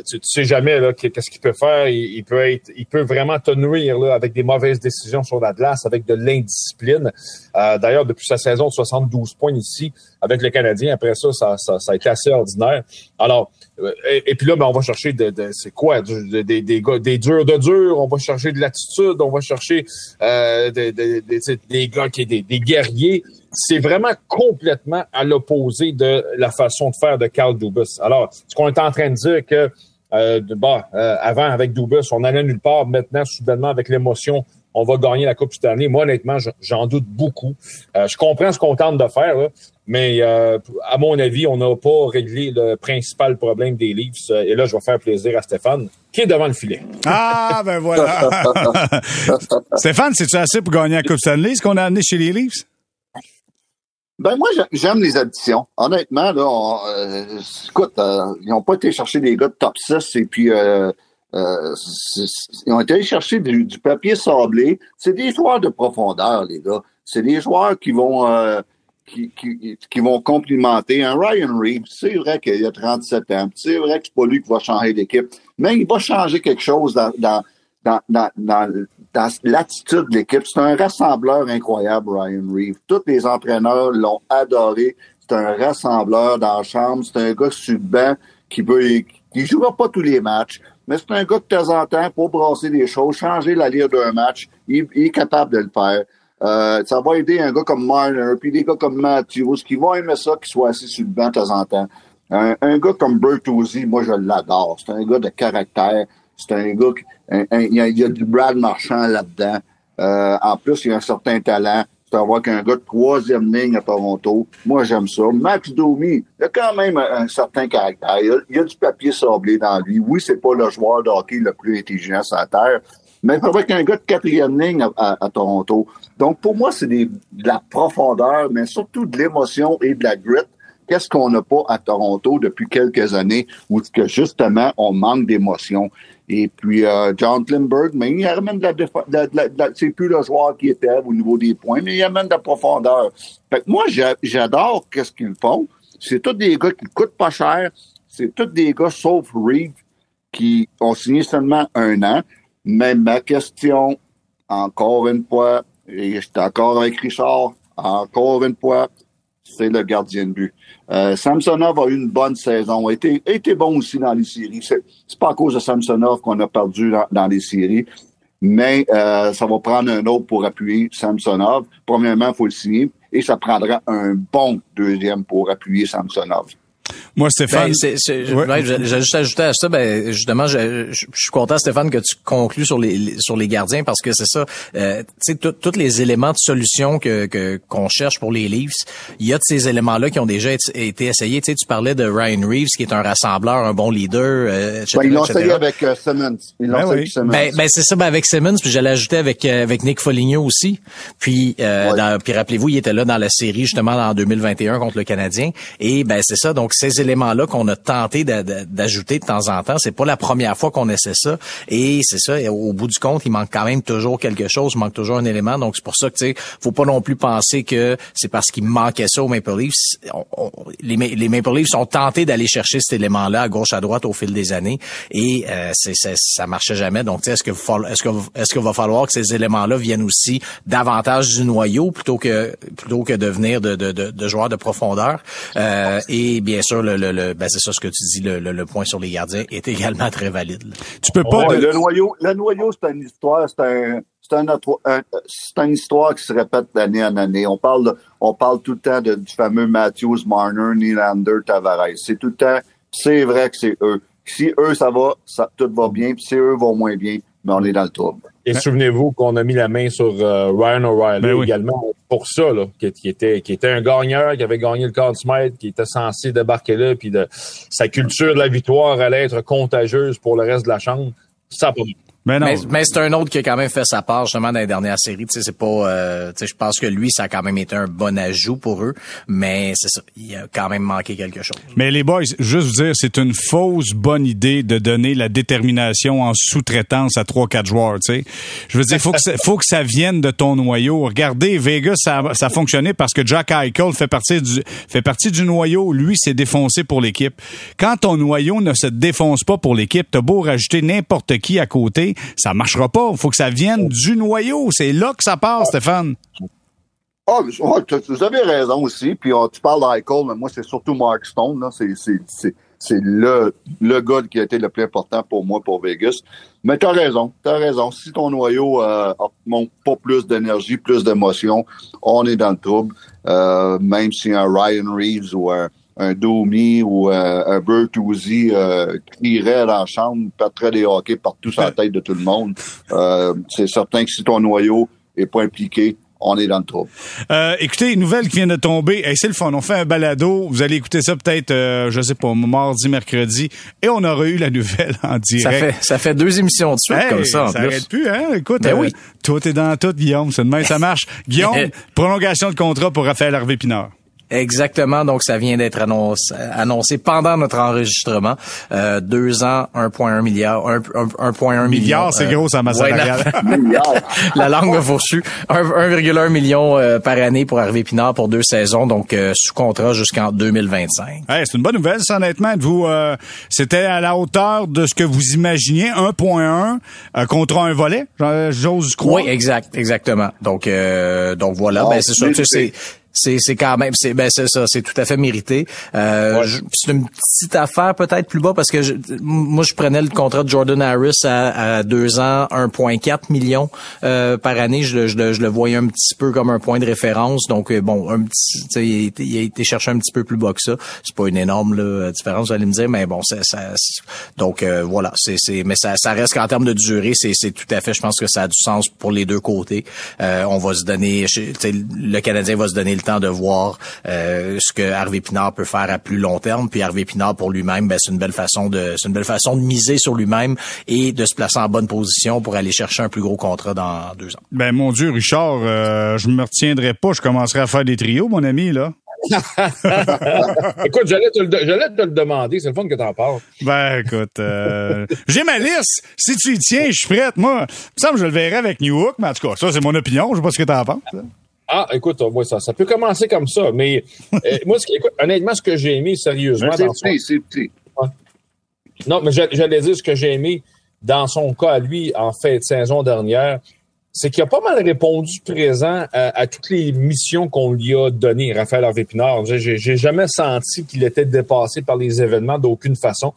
tu, tu sais jamais qu'est-ce qu'il peut faire. Il, peut être, il peut vraiment te nuire là, avec des mauvaises décisions sur la glace, avec de l'indiscipline. Euh, D'ailleurs, depuis sa saison de 72 points ici avec le Canadien, après ça, ça, ça, ça a été assez ordinaire. Alors, euh, et, puis là, ben, on va chercher de, de c'est quoi, des, des, des, des durs de durs. On va chercher de l'attitude. On va chercher euh, des, des, des, gars qui des, des guerriers c'est vraiment complètement à l'opposé de la façon de faire de Carl Dubus. Alors, ce qu'on est en train de dire que euh, bah, euh, avant avec Dubus, on allait nulle part. Maintenant, soudainement, avec l'émotion, on va gagner la Coupe cette année. Moi, honnêtement, j'en doute beaucoup. Euh, je comprends ce qu'on tente de faire, mais euh, à mon avis, on n'a pas réglé le principal problème des Leafs. Et là, je vais faire plaisir à Stéphane, qui est devant le filet. Ah, ben voilà. Stéphane, c'est-tu assez pour gagner la Coupe Stanley, ce qu'on a amené chez les Leafs? Ben moi, j'aime les additions. Honnêtement, là, euh, écoute, euh, ils n'ont pas été chercher des gars de top 6 et puis euh, ils ont été chercher du, papier sablé. C'est des joueurs de profondeur, les gars. C'est des joueurs qui vont qui, qui, vont complimenter un Ryan Reeves. C'est vrai qu'il a 37 ans. C'est vrai que c'est pas lui qui va changer d'équipe. Mais il va changer quelque chose dans, dans, dans, dans, dans l'attitude de l'équipe. C'est un rassembleur incroyable, Ryan Reeves. Tous les entraîneurs l'ont adoré. C'est un rassembleur dans la chambre. C'est un gars sur qui peut, qui jouera pas tous les matchs, mais c'est un gars de temps en temps pour brasser des choses, changer la lire d'un match. Il, est capable de le faire. Euh, ça va aider un gars comme Marner, puis des gars comme Matthews, qui vont aimer ça, qui soit assis sur le banc de temps en temps. Un, un gars comme Bertuzzi, moi, je l'adore. C'est un gars de caractère. C'est un gars qui, il, y a, du Brad Marchand là-dedans. Euh, en plus, il y a un certain talent. Tu vas qu'un gars de troisième ligne à Toronto. Moi, j'aime ça. Max Domi, il a quand même un, certain caractère. Il y, a, du papier sablé dans lui. Oui, c'est pas le joueur de hockey le plus intelligent sur la Terre, mais avec un gars de quatrième ligne à, Toronto. Donc, pour moi, c'est de la profondeur, mais surtout de l'émotion et de la grit. Qu'est-ce qu'on n'a pas à Toronto depuis quelques années où que justement on manque d'émotion? Et puis, euh, John Klimberg, mais il amène de la, de la, c'est plus le joueur qui était au niveau des points, mais il amène de la profondeur. Fait que moi, j'adore qu'est-ce qu'ils font. C'est tous des gars qui coûtent pas cher. C'est tous des gars, sauf Reed, qui ont signé seulement un an. Mais ma question, encore une fois, et j'étais encore avec Richard, encore une fois, c'est le gardien de but. Euh, Samsonov a eu une bonne saison, a été, été bon aussi dans les séries. C'est, c'est pas à cause de Samsonov qu'on a perdu dans, les séries, mais euh, ça va prendre un autre pour appuyer Samsonov. Premièrement, il faut le signer et ça prendra un bon deuxième pour appuyer Samsonov. Moi, Stéphane. Ben, J'ai juste ajouté à ça, ben, justement, je, je, suis content, Stéphane, que tu conclues sur les, sur les gardiens parce que c'est ça. Euh, tu sais, tous les éléments de solution que qu'on cherche pour les Leafs, il y a de ces éléments-là qui ont déjà été essayés. Tu sais, tu parlais de Ryan Reeves, qui est un rassembleur, un bon leader, euh, etc., ben, ils l'ont essayé avec euh, Simmons. Ils l'ont ben, Simmons. Ben, ben c'est ça, ben, avec Simmons, puis j'allais ajouter avec euh, avec Nick Foligno aussi. Puis, euh, puis rappelez-vous, il était là dans la série justement en 2021 contre le Canadien. Et ben c'est ça. Donc ces éléments-là qu'on a tenté d'ajouter de temps en temps, c'est pas la première fois qu'on essaie ça. Et c'est ça. au bout du compte, il manque quand même toujours quelque chose, il manque toujours un élément. Donc c'est pour ça que tu sais, faut pas non plus penser que c'est parce qu'il manquait ça aux Maple Leafs. les, les, Maple Leafs sont tentés d'aller chercher cet élément-là à gauche à droite au fil des années et euh, c'est, ça marchait jamais. Donc tu sais, est-ce que est-ce que est-ce qu'il va falloir que ces éléments-là viennent aussi davantage du noyau plutôt que plutôt que de venir de, de, de, de joueurs de profondeur? Euh, et bien sûr, le, le, ben c'est ça ce que tu dis, le, le, point sur les gardiens est également très valide. Tu peux pas. le noyau, le noyau, c'est une histoire, c'est un, c'est un, une histoire qui se répète d'année en année. On parle, de, on parle tout le temps de, du fameux Matthews, Marner, Nylander, Tavares. C'est tout le temps, c'est vrai que c'est eux. Si eux, ça va, ça, tout va bien, puis si eux vont moins bien, mais on est dans le trouble. Et souvenez-vous qu'on a mis la main sur euh, Ryan O'Reilly ben également pour ça, là, qui, était, qui était un gagneur, qui avait gagné le Conn Smythe, qui était censé débarquer là, puis de, sa culture de la victoire allait être contagieuse pour le reste de la chambre. Ça pas mais, mais, c'est un autre qui a quand même fait sa part justement dans les dernières séries. Tu sais, c'est pas, euh, tu sais, je pense que lui, ça a quand même été un bon ajout pour eux, mais c'est ça, il a quand même manqué quelque chose. Mais les boys, juste vous dire, c'est une fausse bonne idée de donner la détermination en sous-traitance à trois quatre joueurs. Tu sais, je veux dire, faut que ça, faut que ça vienne de ton noyau. Regardez, Vegas, ça, ça a fonctionné parce que Jack Eichel fait partie du fait partie du noyau. Lui, s'est défoncé pour l'équipe. Quand ton noyau ne se défonce pas pour l'équipe, t'as beau rajouter n'importe qui à côté ça marchera pas. Il faut que ça vienne du noyau. C'est là que ça part, Stéphane. Ah, vous avez raison aussi. Puis tu parles d'Eichel, mais moi, c'est surtout Mark Stone. C'est le, le gars qui a été le plus important pour moi pour Vegas. Mais tu as raison, tu as raison. Si ton noyau euh, monte pas plus d'énergie, plus d'émotion, on est dans le trouble. Euh, même si un Ryan Reeves ou un, un Domi ou euh, un Bertuzzi euh, crierait dans la chambre, des hockey partout sur la tête de tout le monde. Euh, c'est certain que si ton noyau est pas impliqué, on est dans le trouble. Euh, écoutez, une nouvelle qui vient de tomber. c'est le fun. On fait un balado. Vous allez écouter ça peut-être, euh, je sais pas, mardi, mercredi. Et on aura eu la nouvelle en direct. Ça fait, ça fait deux émissions de suite comme ça. En ça n'arrête plus, hein? Écoute, ben oui. tout est dans tout, Guillaume. C'est demain, ça marche. Guillaume, prolongation de contrat pour Raphaël Harvey Pinard. Exactement. Donc, ça vient d'être annoncé, annoncé, pendant notre enregistrement. Euh, deux ans, 1,1 milliard, 1,1 milliard. c'est gros, ça, ma La langue me fourchu. 1,1 million euh, par année pour Hervé Pinard pour deux saisons, donc euh, sous contrat jusqu'en 2025. c'est une bonne nouvelle, ça, honnêtement. Vous, c'était à la hauteur de ce que vous imaginiez, 1,1 contre un volet, j'ose croire. Oui, exact, exactement. Donc, donc voilà, ben, c'est sûr, c'est c'est c'est quand même c'est ben c'est ça c'est tout à fait mérité. Euh, c'est une petite affaire peut-être plus bas parce que moi je prenais le contrat de Jordan Harris à, à deux ans 1,4 million euh, par année. Je, je, je, le voyais un petit peu comme un point de référence. Donc euh, bon un petit il a, été, il a été cherché un petit peu plus bas que ça. C'est pas une énorme là, différence vous allez me dire mais bon ça, ça donc euh, voilà c'est c'est mais ça ça reste qu'en termes de durée c'est c'est tout à fait je pense que ça a du sens pour les deux côtés. Euh, on va se donner le Canadien va se donner le temps de voir euh, ce que Harvey Pinard peut faire à plus long terme. Puis Harvey Pinard pour lui-même, ben, c'est une belle façon de c'est une belle façon de miser sur lui-même et de se placer en bonne position pour aller chercher un plus gros contrat dans deux ans. Ben mon Dieu, Richard, euh, je me retiendrai pas, je commencerai à faire des trios, mon ami là. écoute, j'allais te, le, te le demander. C'est le fun que t'en parles. Ben, écoute, euh, j'ai ma liste. Si tu y tiens, je suis prête. Moi, il me semble que je le verrai avec New Hook, mais en tout cas, ça, c'est mon opinion. Je sais pas ce que t'en penses. Ah, écoute, moi, ça, ça peut commencer comme ça, mais euh, moi, ce, écoute, honnêtement, ce que j'ai aimé sérieusement dans son... Non, mais j'allais dire ce que j'ai aimé dans son cas à lui en fait de saison dernière, c'est qu'il a pas mal répondu présent à, toutes les missions qu'on lui a données, Raphaël Harvey Pinard. J'ai, jamais senti qu'il était dépassé par les événements d'aucune façon.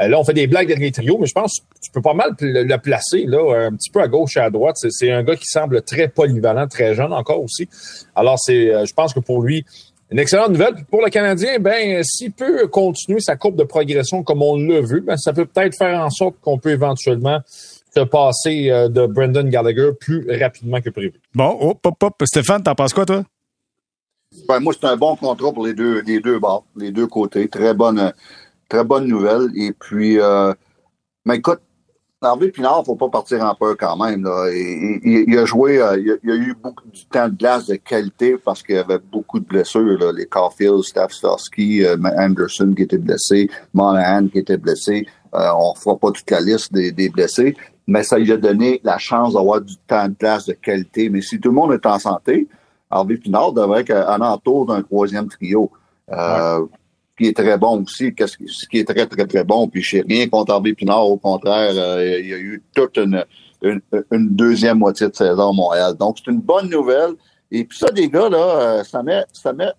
Euh, là, on fait des blagues avec les trios, mais je pense que tu peux pas mal le, placer là, un petit peu à gauche et à droite. C'est, un gars qui semble très polyvalent, très jeune encore aussi. Alors, c'est, euh, je pense que pour lui, une excellente nouvelle. Pour le Canadien, ben, s'il peut continuer sa courbe de progression comme on l'a vu, ben, ça peut peut-être faire en sorte qu'on peut éventuellement se passer euh, de Brendan Gallagher plus rapidement que prévu. Bon, hop, hop, hop. Stéphane, t'en penses quoi, toi? Ben, moi, c'est un bon contrat pour les deux, les deux bords, les deux côtés. Très bonne, très bonne nouvelle. Et puis, euh, mais écoute, Harvey Pinard, faut pas partir en peur quand même. Là. Il, il, a joué, euh, il, a, il, a, eu beaucoup de temps de glace de qualité parce qu'il y avait beaucoup de blessures. Là. Les Caulfield, euh, Anderson qui était blessé, Monahan qui était blessé. Euh, on fera pas toute la liste des, des, blessés, mais ça lui a donné la chance d'avoir du temps de glace de qualité. Mais si tout le monde est en santé, Harvey Pinard devrait être un entour d'un troisième trio. Euh, ouais qui est très bon aussi, ce qui est très, très, très bon. Puis je sais rien contre Harvey Pinard, au contraire, euh, il y a eu toute une, une, une, deuxième moitié de saison à Montréal. Donc, c'est une bonne nouvelle. Et puis ça, des gars, là, euh, ça met, ça met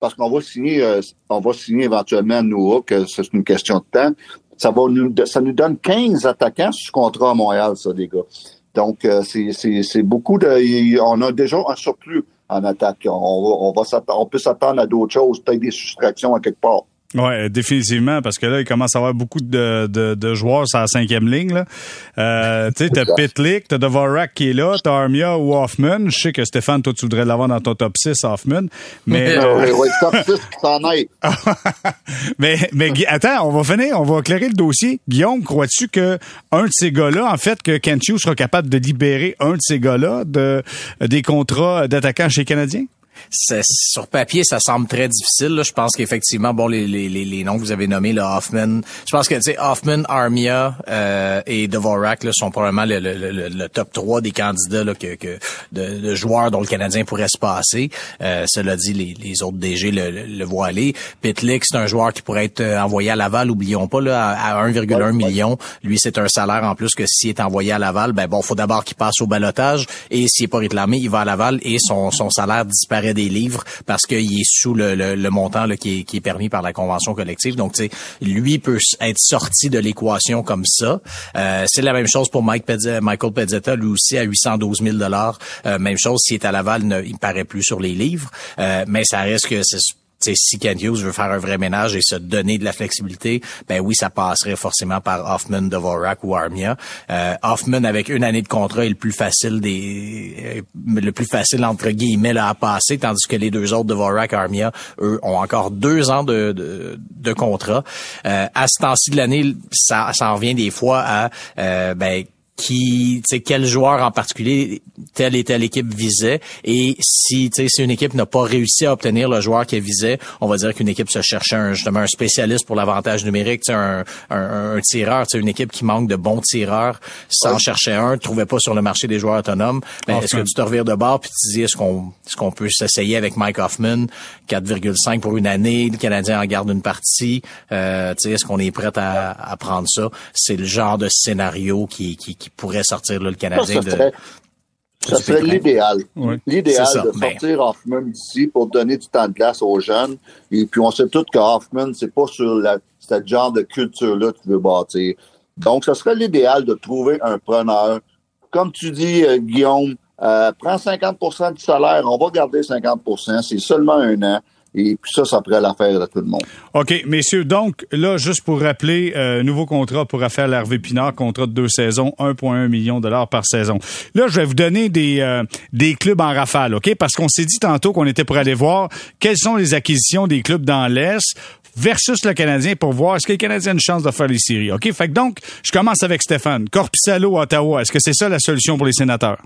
parce qu'on va signer, euh, on va signer éventuellement Noah, que c'est une question de temps. Ça va nous, ça nous donne 15 attaquants sous contrat à Montréal, ça, des gars. Donc, euh, c'est beaucoup de, on a déjà un surplus en attaque. On, on, va on peut s'attendre à d'autres choses, peut-être des soustractions à quelque part. Oui, définitivement, parce que là, il commence à avoir beaucoup de, de, de joueurs sur la cinquième ligne. Là. Euh, tu sais, t'as Pitlick, t'as Dvorak qui est là, t'as Armia ou Hoffman. Je sais que Stéphane, toi, tu voudrais l'avoir dans ton top 6, Hoffman. Mais, euh... oui, top 6 t'en est. mais, mais attends, on va finir, on va éclairer le dossier. Guillaume, crois-tu que un de ces gars-là, en fait, que Hughes sera capable de libérer un de ces gars-là de, des contrats d'attaquants chez les Canadiens? Sur papier, ça semble très difficile. Là. Je pense qu'effectivement, bon, les, les, les, noms que vous avez nommés, là, Hoffman, je pense que tu sais, Hoffman, Armia euh, et Dvorak là, sont probablement le, le, le, top 3 des candidats là, que, que de, de, joueurs dont le Canadien pourrait se passer. Euh, cela dit, les, les autres DG le, le, voient aller. Pitlick, c'est un joueur qui pourrait être euh, envoyé à Laval, oublions pas, là, à, 1,1 million. Lui, c'est un salaire en plus que s'il est envoyé à Laval, ben bon, faut d'abord qu'il passe au balotage et s'il est pas réclamé, il va à Laval et son, son salaire disparaît des livres parce qu'il est sous le, montant qui, est, permis par la convention collective. Donc, lui peut être sorti de l'équation comme ça. Euh, c'est la même chose pour Mike Michael Pezzetta, lui aussi à 812 000 dollars. Euh, même chose s'il est à Laval, ne, il paraît plus sur les livres. Euh, mais ça reste que c'est si Ken Hughes veut faire un vrai ménage et se donner de la flexibilité, ben oui, ça passerait forcément par Hoffman, Dvorak ou Armia. Euh, Hoffman avec une année de contrat est le plus facile des, euh, le plus facile entre guillemets là, à passer, tandis que les deux autres Dvorak, Armia, eux ont encore deux ans de, de, de contrat. Euh, à ce temps-ci de l'année, ça, ça en revient des fois à euh, ben qui, tu sais, quel joueur en particulier telle et telle équipe visait. Et si, tu sais, si une équipe n'a pas réussi à obtenir le joueur qu'elle visait, on va dire qu'une équipe se cherchait un, justement un spécialiste pour l'avantage numérique, tu sais, un, un, un, tireur, tu sais, une équipe qui manque de bons tireurs, s'en ouais. cherchait un, ne trouvait pas sur le marché des joueurs autonomes. Mais est-ce que tu te revires de bord puis tu dis est-ce qu'on est-ce qu'on peut s'essayer avec Mike Hoffman, 4,5 pour une année, le Canadien en garde une partie, euh, tu sais, est-ce qu'on est prêt à, à prendre ça? C'est le genre de scénario qui, qui, qui pourrait sortir là, le Canadien ça, ça serait, de. Ça serait l'idéal. Oui. L'idéal de ben. sortir ben. Hoffman ici pour donner du temps de glace aux jeunes. Et puis on sait tous que Hoffman, c'est pas sur la, ce genre de culture-là que tu veux bâtir. Donc, ce serait l'idéal de trouver un preneur. Comme tu dis, euh, Guillaume, euh, prends 50% du salaire, on va garder 50% c'est seulement un an. Et puis ça, ça pourrait l'affaire de tout le monde. OK, messieurs, donc là, juste pour rappeler, euh, nouveau contrat pour affaire l'Hervé Pinard, contrat de deux saisons, 1,1 million de dollars par saison. Là, je vais vous donner des, euh, des clubs en rafale, OK? Parce qu'on s'est dit tantôt qu'on était pour aller voir quelles sont les acquisitions des clubs dans l'Est versus le Canadien pour voir est-ce que le Canadien a une chance de faire les séries. OK? Fait que donc, je commence avec Stéphane. Corpissalo, Ottawa, est-ce que c'est ça la solution pour les sénateurs?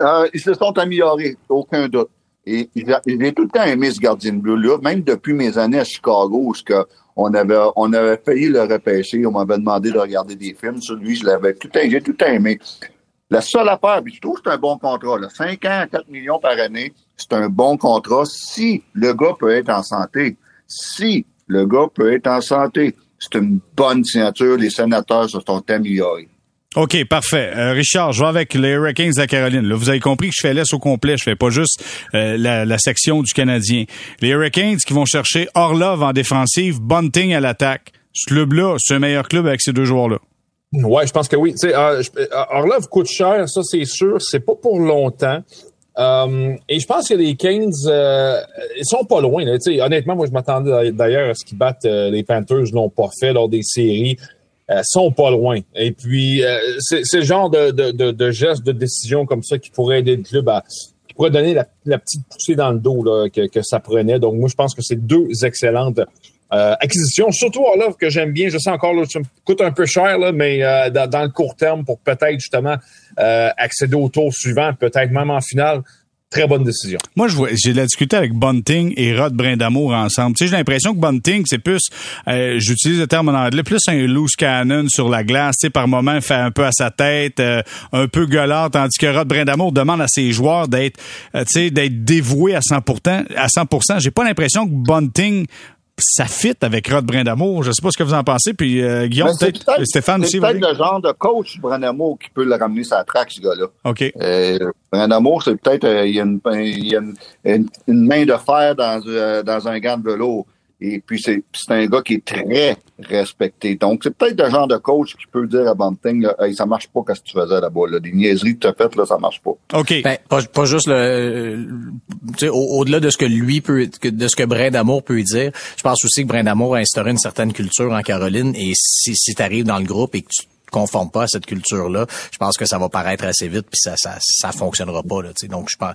Euh, ils se sont améliorés, aucun doute. Et j'ai tout le temps aimé ce gardien bleu-là, même depuis mes années à Chicago, où on avait, on avait failli le repêcher. On m'avait demandé de regarder des films sur lui. Je l'avais tout j'ai tout aimé. La seule affaire, puis je trouve que c'est un bon contrat. Là. 5 ans, 4 millions par année, c'est un bon contrat si le gars peut être en santé. Si le gars peut être en santé, c'est une bonne signature. Les sénateurs se sont améliorés. OK, parfait. Euh, Richard, je vais avec les Hurricanes de la Caroline. Là, vous avez compris que je fais l'Est au complet. Je fais pas juste euh, la, la, section du Canadien. Les Hurricanes qui vont chercher Orlov en défensive, Bunting à l'attaque. Ce club-là, c'est un meilleur club avec ces deux joueurs-là. Ouais, je pense que oui. Sais, euh, Orlov coûte cher, ça c'est sûr. C'est pas pour longtemps. Euh, et je pense que les Kings, euh, ils sont pas loin. Là. Honnêtement, moi, je m'attendais d'ailleurs à ce qu'ils battent euh, les Panthers. Ils l'ont pas fait lors des séries. Ils sont pas loin. Et puis, c'est le genre de, de, de, geste, de décision comme ça qui pourrait aider le club à qui pourrait donner la, petite poussée dans le dos là, que, que ça prenait. Donc, moi, je pense que c'est deux excellentes euh, acquisition, surtout Orlov que j'aime bien. Je sais encore, là, ça me coûte un peu cher, là, mais euh, dans, le court terme, pour peut-être justement euh, accéder au tour suivant, peut-être même en finale. Très bonne décision. Moi, je vois, j'ai discuté avec Bunting et Rod Brindamour ensemble. Tu sais, j'ai l'impression que Bunting, c'est plus, j'utilise le terme en anglais, plus un loose cannon sur la glace. Tu sais, par moment, fait un peu à sa tête, un peu gueulard, tandis que Rod Brindamour demande à ses joueurs d'être, tu sais, d'être dévoués à 100%. À 100%. J'ai pas l'impression que Bunting ça fit avec Rod Brindamour. Je sais pas ce que vous en pensez. Puis euh, Guillaume, peut-être, Stéphane aussi. C'est peut-être le genre de coach Brindamour qui peut le ramener sa traque, ce gars-là. OK. Euh, Brindamour, c'est peut-être euh, il y a, une, y a une, main de fer dans, euh, dans un gant de velours. Et puis, c'est un gars qui est très respecté. Donc, c'est peut-être le genre de coach qui peut dire à Bunting, là, hey, ça marche pas qu'est-ce que tu faisais là-bas. Là. Des niaiseries que tu as faites, là, ça marche pas. OK. Ben, pas, pas, juste le, au-delà de ce que lui peut, de ce que Brin d'Amour peut dire, je pense aussi que Brin d'Amour a instauré une certaine culture en Caroline. Et si, si tu arrives dans le groupe et que tu conforme pas à cette culture-là, je pense que ça va paraître assez vite puis ça ça ça fonctionnera pas là, Donc je pense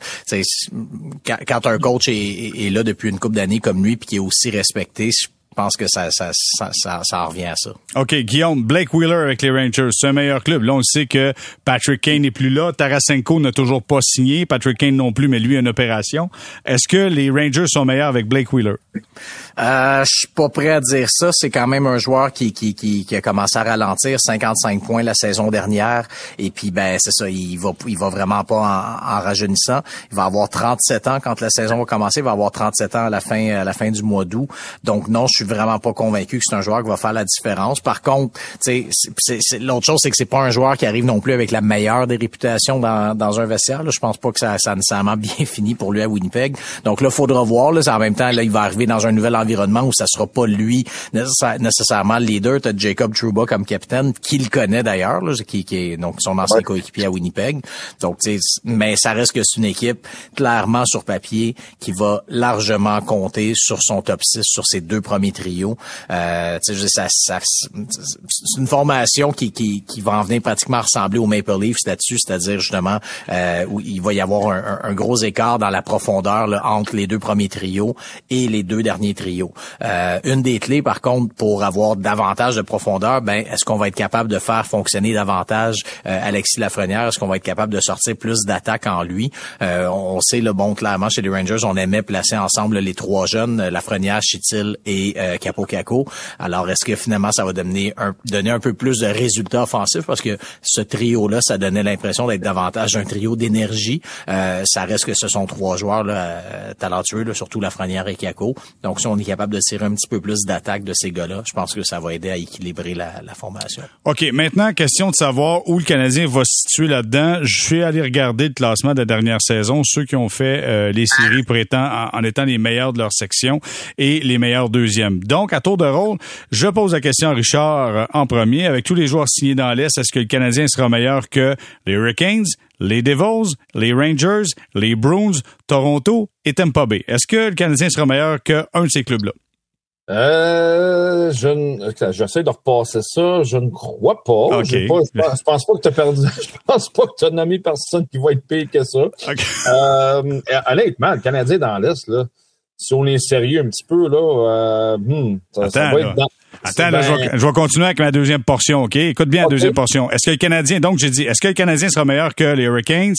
quand, un coach est, est, là depuis une couple d'années comme lui puis qui est aussi respecté, je pense que ça, ça, ça, ça, ça revient à ça. OK, Guillaume, Blake Wheeler avec les Rangers, c'est un meilleur club. Là, on sait que Patrick Kane n'est plus là. Tarasenko n'a toujours pas signé. Patrick Kane non plus, mais lui a une opération. Est-ce que les Rangers sont meilleurs avec Blake Wheeler? Euh, je suis pas prêt à dire ça. C'est quand même un joueur qui, qui, qui, qui, a commencé à ralentir, 55 points la saison dernière. Et puis ben c'est ça, il va il va vraiment pas en, rajeunissant. Il va avoir 37 ans quand la saison va commencer. Il va avoir 37 ans à la fin à la fin du mois d'août. Donc non, je suis vraiment pas convaincu que c'est un joueur qui va faire la différence. Par contre, l'autre chose, c'est que c'est pas un joueur qui arrive non plus avec la meilleure des réputations dans, dans un vestiaire. Là. Je pense pas que ça, ça a nécessairement bien fini pour lui à Winnipeg. Donc là, faudra voir. Là, en même temps, là, il va arriver dans un nouvel environnement où ça sera pas lui nécessairement le leader. T'as Jacob Trouba comme capitaine, qui le connaît d'ailleurs, qui, qui est donc son ancien coéquipier à Winnipeg. Donc, mais ça reste que c'est une équipe clairement sur papier qui va largement compter sur son top 6, sur ses deux premiers trios. Euh, ça, ça, c'est une formation qui, qui, qui va en venir pratiquement ressembler au Maple Leafs là-dessus, c'est-à-dire justement euh, où il va y avoir un, un, gros écart dans la profondeur là, entre les deux premiers trios et les deux derniers trios. Euh, une des clés, par contre, pour avoir davantage de profondeur, ben est-ce qu'on va être capable de faire fonctionner davantage euh, Alexis Lafrenière? Est-ce qu'on va être capable de sortir plus d'attaques en lui? Euh, On sait le bon clairement chez les Rangers, on aimait placer ensemble les trois jeunes, Lafrenière, Chitil et Capo Caco. Alors est-ce que finalement ça va donner un, donner un peu plus de résultats offensifs? Parce que ce trio-là, ça donnait l'impression d'être davantage un trio d'énergie. ça reste que ce sont trois joueurs là, talentueux, là, surtout Lafrenière et Caco. Donc si on est capable de tirer un petit peu plus d'attaque de ces gars-là, je pense que ça va aider à équilibrer la, formation. OK, maintenant, question de savoir où le Canadien va se situer là-dedans. Je suis allé regarder le classement de la dernière saison, ceux qui ont fait euh, les séries en, en, étant les meilleurs de leur section et les meilleurs deuxièmes. Donc, à tour de rôle, je pose la question à Richard euh, en premier. Avec tous les joueurs signés dans l'Est, est-ce que le Canadien sera meilleur que les Hurricanes, les Devils, les Rangers, les Bruins, Toronto et Tampa Bay. Est-ce que le Canadien sera meilleur qu'un de ces clubs-là? Euh, je j'essaie de repasser ça. Je ne crois pas. pas je, pense, pense pas que tu as perdu. Je pense pas que tu as nommé personne qui va être pire que ça. Euh, honnêtement, le Canadien dans l'Est, là, si on est sérieux un petit peu, là, euh, hmm, ça, va être dans, Attends, là, je, vais, continuer avec ma deuxième portion, OK? Écoute bien la deuxième portion. Est-ce que le Canadien, donc j'ai dit, est-ce que le Canadien sera meilleur que les Hurricanes,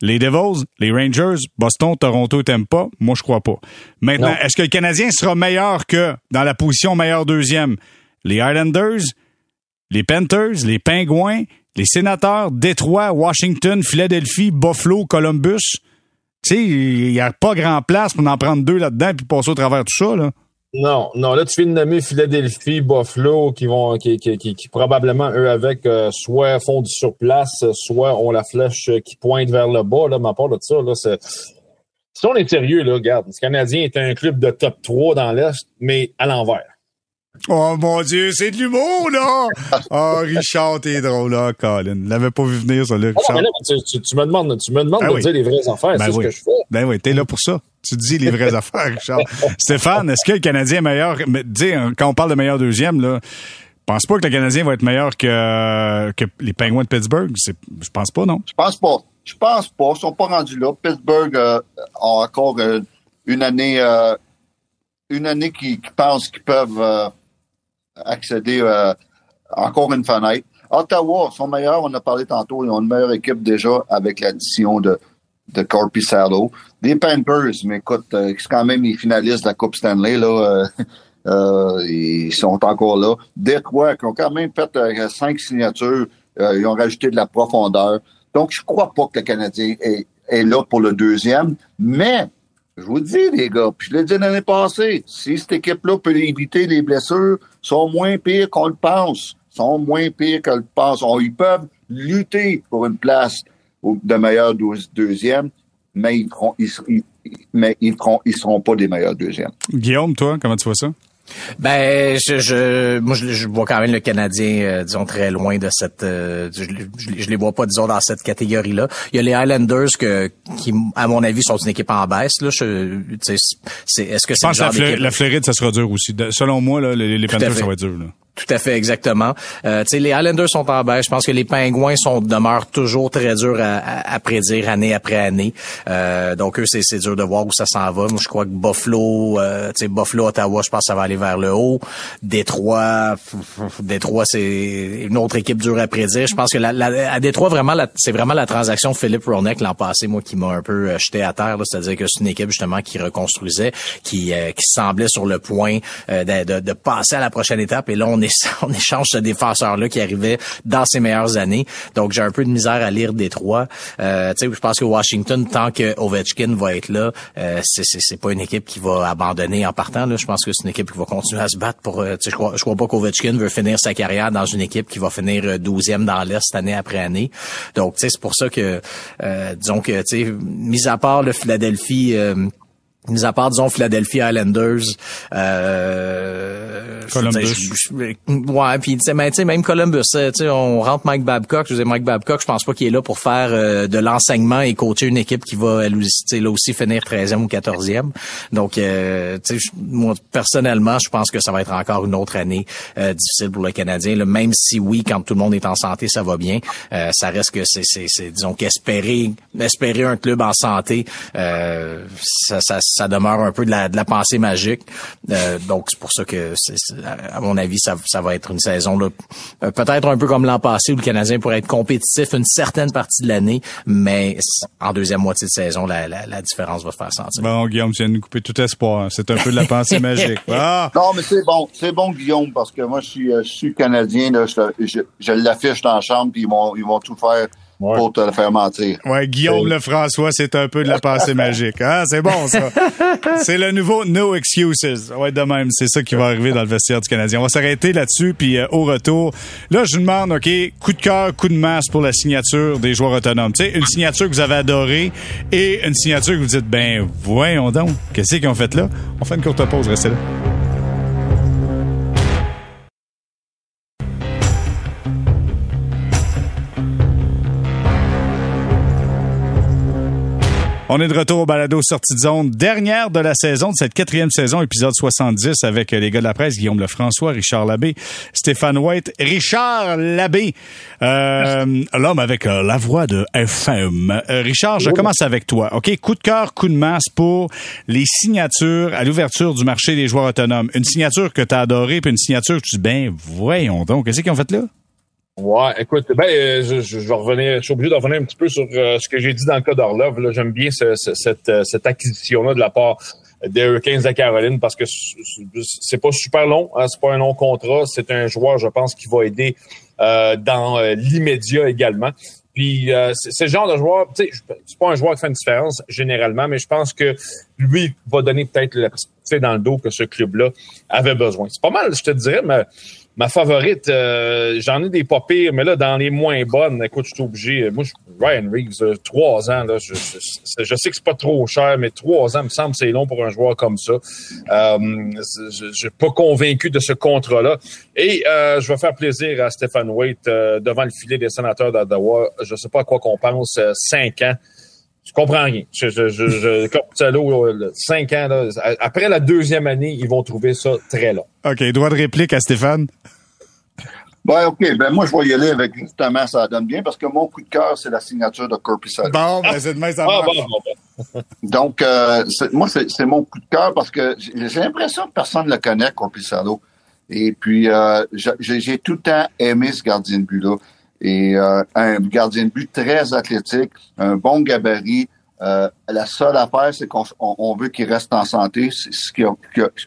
les Devils, les Rangers, Boston, Toronto, Tampa? Moi, je crois pas. Maintenant, est-ce que le Canadien sera meilleur que, dans la position meilleur deuxième, les Islanders, les Panthers, les Pingouins, les Sénateurs, Détroit, Washington, Philadelphie, Buffalo, Columbus? Tu sais, il n'y a pas grand place pour en prendre deux là-dedans puis passer au travers tout ça, là. Non, non, là, tu viens de nommer Philadelphie, Buffalo, qui vont, qui, qui, qui, probablement, eux, avec, euh, soit font du surplace, soit ont la flèche qui pointe vers le bas, là, mais part de ça, là, c'est, si on est sérieux, là, regarde, le Canadien est un club de top 3 dans l'Est, mais à l'envers. Oh mon Dieu, c'est de l'humour, là! oh, Richard, t'es drôle, là, Colin. L'avais pas vu venir, ça, là, Richard. tu, tu, me demandes, tu me demandes ben de dire les vraies affaires, ben c'est oui. ce que je fais. Ben oui, t'es là pour ça. Tu dis les vraies affaires, Richard. Stéphane, est-ce que le Canadien est meilleur? Dis, quand on parle de meilleur deuxième, là, pense pas que le Canadien va être meilleur que, que les Penguins de Pittsburgh? Je pense pas, non? Je pense pas. Je pense pas. Ils sont pas rendus là. Pittsburgh euh, a encore euh, une année euh, une année qui, qui pensent qu'ils peuvent euh, accéder euh, encore une fenêtre. Ottawa sont meilleurs, on a parlé tantôt, ils ont une meilleure équipe déjà avec l'addition de, de Corpissalo. Des Panthers, mais écoute, c'est quand même les finalistes de la Coupe Stanley, là. Euh, ils sont encore là. Détroit, qui ont quand même fait euh, cinq signatures, euh, ils ont rajouté de la profondeur. Donc, je crois pas que le Canadien est, est là pour le deuxième, mais je vous dis, les gars, puis je l'ai dit l'année passée, si cette équipe-là peut éviter les blessures, sont moins pires qu'on le pense. sont moins pires qu'on le pense. ils peuvent lutter pour une place de meilleur deuxième, mais ils ils seront pas des meilleurs deuxièmes. Guillaume, toi, comment tu vois ça? Ben, je, je moi, je, vois quand même le Canadien, euh, disons, très loin de cette... Euh, je, je, les vois pas, disons, dans cette catégorie-là. Il y a les Highlanders que, qui, à mon avis, sont une équipe en baisse. Là. Je, c'est, est-ce que c'est Je pense que la, Floride, ça sera dur aussi. selon moi, là, les, les Panthers, ça va être dur. Là. Tout à fait, exactement. Euh, les Highlanders sont en baisse. Je pense que les Pingouins sont demeurent toujours très durs à, à, prédire année après année. Euh, donc eux, c'est dur de voir où ça s'en va. Moi, je crois que Buffalo, euh, Buffalo, Ottawa, je pense que ça va aller vers le haut. Détroit, Détroit, c'est une autre équipe dure à prédire. Je pense que la, la, à Détroit, vraiment, c'est vraiment la transaction Philippe Ronek l'an passé, moi, qui m'a un peu euh, jeté à terre. C'est-à-dire que c'est une équipe justement qui reconstruisait, qui, euh, qui semblait sur le point euh, de, de, de, passer à la prochaine étape. Et là, on on, échange ce défenseur-là qui arrivait dans ses meilleures années. Donc, j'ai un peu de misère à lire Détroit. Euh, je pense que Washington, tant que Ovechkin va être là, euh, c'est pas une équipe qui va abandonner en partant. Je pense que c'est une équipe qui va continuer à se battre pour... Euh, je crois, crois pas qu'Ovechkin veut finir sa carrière dans une équipe qui va finir 12e euh, dans l'Est année après année. Donc, c'est pour ça que, euh, disons que, mis à part le Philadelphie... Mis à part, disons, Philadelphia Islanders, euh, Columbus. ouais, puis tu même Columbus, tu sais, on rentre Mike Babcock, je disais Mike Babcock, je pense pas qu'il est là pour faire euh, de l'enseignement et coacher une équipe qui va elle aussi, là aussi finir 13e ou 14e. Donc, euh, tu sais, moi personnellement, je pense que ça va être encore une autre année euh, difficile pour le Canadien. Là, même si oui, quand tout le monde est en santé, ça va bien, euh, ça reste que c'est, c'est, disons qu'espérer, espérer un club en santé, ça, ça ça demeure un peu de la, de la pensée magique. Euh, donc, c'est pour ça que, à mon avis, ça, ça va être une saison là, euh, peut-être un peu comme l'an passé où le Canadien pourrait être compétitif une certaine partie de l'année, mais en deuxième moitié de saison, la, la, la différence va se faire sentir. Bon, Guillaume, tu viens de nous couper tout espoir. C'est un peu de la pensée magique. Ah! Non, mais c'est bon. C'est bon, Guillaume, parce que moi, je suis, euh, je suis Canadien. Là, je, je, l'affiche dans la chambre, puis ils vont, ils vont tout faire pour te le faire mentir. Ouais, Guillaume Lefrançois, c'est un peu de la pensée magique. Hein? C'est bon, ça. c'est le nouveau No Excuses. Ouais, de même, c'est ça qui va arriver dans le vestiaire du Canadien. On va s'arrêter là-dessus, puis euh, au retour, là, je vous demande, OK, coup de cœur, coup de masse pour la signature des joueurs autonomes. Tu sais, une signature que vous avez adorée et une signature que vous dites, ben, voyons donc, qu'est-ce qu'ils ont fait là? On fait une courte pause, restez là. On est de retour au balado sortie de zone, dernière de la saison, de cette quatrième saison, épisode 70, avec les gars de la presse, Guillaume Lefrançois, Richard Labbé, Stéphane White, Richard Labbé, euh, l'homme avec euh, la voix de FM. Euh, Richard, je commence avec toi. OK, coup de cœur, coup de masse pour les signatures à l'ouverture du marché des joueurs autonomes. Une signature que tu as adorée, puis une signature que tu dis, ben, voyons donc, qu'est-ce qu'ils ont fait là? Ouais, écoute, ben, euh, je, je, vais revenir, je suis obligé de revenir un petit peu sur euh, ce que j'ai dit dans le cas d'Orlov. Là, j'aime bien cette, euh, cette acquisition-là de la part des Hurricanes de Caroline parce que c'est pas super long, hein, c'est pas un long contrat, c'est un joueur, je pense, qui va aider dans l'immédiat également. Puis c'est le genre de joueur, tu sais, c'est pas un joueur qui fait une différence généralement, mais je pense que lui va donner peut-être la perspective dans le dos que ce club-là avait besoin. C'est pas mal, je te dirais, mais ma favorite, euh, j'en ai des pas pires, mais là, dans les moins bonnes, écoute, je suis obligé. Moi, je, Ryan Reeves, euh, trois ans, là, je, je, je sais que c'est pas trop cher, mais trois ans, me semble c'est long pour un joueur comme ça. Euh, je suis pas convaincu de ce contrat-là. Et euh, je vais faire plaisir à Stephen Waite devant le filet des sénateurs d'Ottawa. Je sais pas à quoi qu'on pense, cinq ans. Je comprends rien. Je, je, je, cinq ans, là, après la deuxième année, ils vont trouver ça très long. OK. Droit de réplique à Stéphane? Ben, OK. Ben, moi, je vais y aller avec justement, ça donne bien parce que mon coup de cœur, c'est la signature de Corpusalo. Bon, ben, c'est demain, ça ah, bon, Donc, euh, moi, c'est mon coup de cœur parce que j'ai l'impression que personne ne le connaît, Corpusalo. Et puis, euh, j'ai tout le temps aimé ce gardien de but-là. Et euh, un gardien de but très athlétique, un bon gabarit. Euh, la seule affaire, c'est qu'on on veut qu'il reste en santé, ce qui,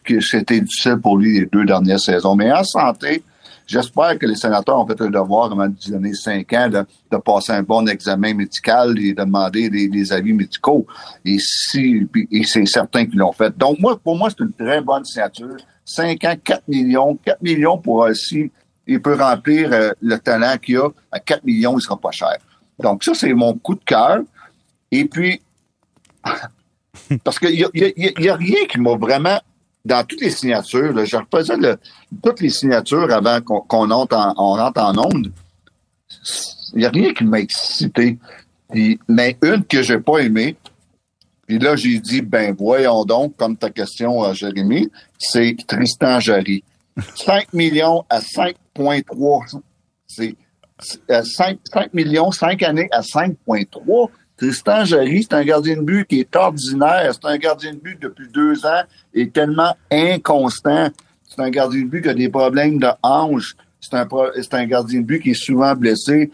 qui, c'était difficile pour lui les deux dernières saisons. Mais en santé, j'espère que les sénateurs ont fait le devoir avant de donner cinq ans de, de, passer un bon examen médical et de demander des, avis médicaux. Et si, et c'est certain qu'ils l'ont fait. Donc moi, pour moi, c'est une très bonne signature. Cinq ans, 4 millions, 4 millions pour aussi il peut remplir euh, le talent qu'il a à 4 millions, il sera pas cher. Donc ça, c'est mon coup de cœur. Et puis, parce qu'il n'y a, rien qui m'a vraiment, dans toutes les signatures, là, je refaisais toutes les signatures avant qu'on entre en, on rentre en onde, il n'y a rien qui m'a excité. mais une que j'ai pas aimée, puis là, j'ai dit, ben voyons donc, comme ta question, à Jérémy, c'est Tristan Jarry. 5 millions à 5,3. C'est 5, 5 millions, 5 années à 5,3. Tristan Jarry, c'est un gardien de but qui est ordinaire. C'est un gardien de but depuis deux ans et tellement inconstant. C'est un gardien de but qui a des problèmes de hanche. C'est un, c'est un gardien de but qui est souvent blessé.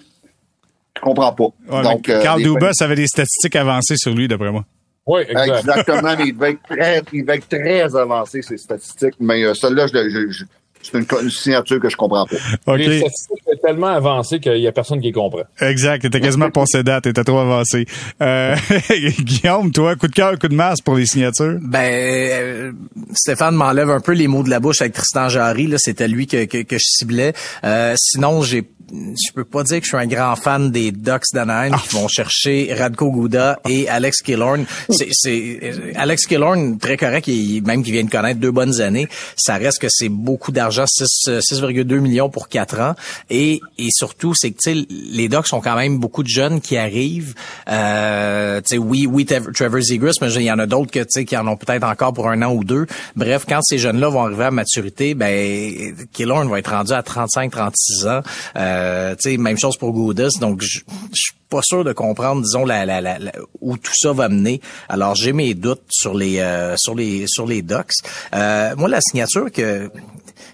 Je comprends pas. Donc, euh, Carl Dubas avait des statistiques avancées sur lui, d'après moi. Oui, exactement. mais il va être très, il va être très avancé, ces statistiques. Mais euh, celle-là, je, je, c'est une, signature que je comprends pas. Okay. Les statistiques sont tellement avancées qu'il y a personne qui comprend. Exact. T'étais quasiment passé date. T'étais trop avancé. Euh, Guillaume, toi, coup de cœur, coup de masse pour les signatures? Ben, euh, Stéphane m'enlève un peu les mots de la bouche avec Tristan Jarry. Là, c'était lui que, que, que, je ciblais. Euh, sinon, j'ai je peux pas dire que je suis un grand fan des Ducks d'Anaheim qui vont chercher Radko Gouda et Alex Killorn. C'est Alex Killorn très correct, même qui vient de connaître deux bonnes années. Ça reste que c'est beaucoup d'argent, 6,2 millions pour quatre ans. Et, et surtout, c'est que les Ducks sont quand même beaucoup de jeunes qui arrivent. Euh, oui, oui, Trevor Zegras, mais il y en a d'autres que qui en ont peut-être encore pour un an ou deux. Bref, quand ces jeunes-là vont arriver à maturité, ben Killorn va être rendu à 35-36 ans. Euh, euh, même chose pour Goudas. Donc, je suis pas sûr de comprendre, disons, la, la, la, où tout ça va mener. Alors, j'ai mes doutes sur les euh, sur les sur les docs. Euh, moi, la signature que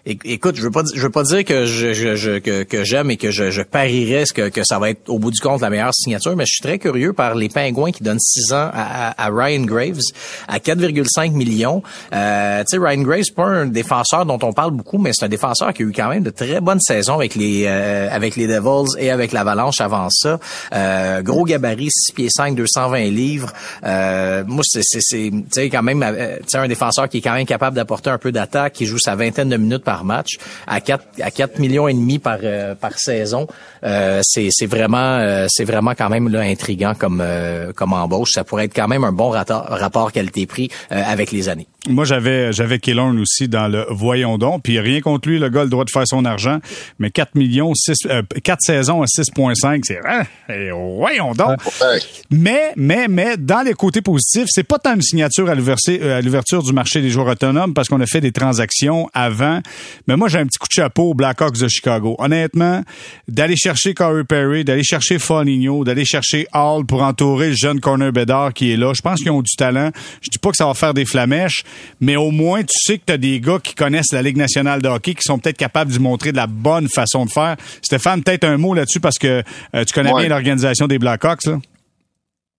écoute, je veux pas, je veux pas dire que je, je, que, que j'aime et que je, je parierais que, que ça va être au bout du compte la meilleure signature, mais je suis très curieux par les Pingouins qui donnent 6 ans à, à, Ryan Graves à 4,5 millions. Euh, tu sais, Ryan Graves, c'est pas un défenseur dont on parle beaucoup, mais c'est un défenseur qui a eu quand même de très bonnes saisons avec les euh, avec les Devils et avec l'Avalanche avant ça. Euh, gros gabarit, 6 pieds 5, 220 livres. Euh, moi, c'est c'est quand même, euh, un défenseur qui est quand même capable d'apporter un peu d'attaque, qui joue sa vingtaine de minutes par match à 4 à 4 millions et demi par euh, par saison. Euh, c'est c'est vraiment euh, c'est vraiment quand même là intrigant comme comme embauche. Ça pourrait être quand même un bon rapport, rapport qualité-prix avec les années. Moi, j'avais j'avais Killorn aussi dans le voyons donc, puis rien contre lui, le gars a le droit de faire son argent, mais 4 millions, 6, 4 saisons à 6,5, c'est hein, voyons donc. Mais, mais, mais, dans les côtés positifs, c'est pas tant une signature à l'ouverture du marché des joueurs autonomes parce qu'on a fait des transactions avant, mais moi, j'ai un petit coup de chapeau aux Blackhawks de Chicago. Honnêtement, d'aller chercher Corey Perry, d'aller chercher Foligno, d'aller chercher Hall pour entourer le jeune Corner Bedard qui est là, je pense qu'ils ont du talent. Je dis pas que ça va faire des flamèches, mais au moins, tu sais que tu as des gars qui connaissent la Ligue nationale de hockey, qui sont peut-être capables de montrer de la bonne façon de faire. Stéphane, peut-être un mot là-dessus parce que euh, tu connais bien l'organisation des Blackhawks. Là.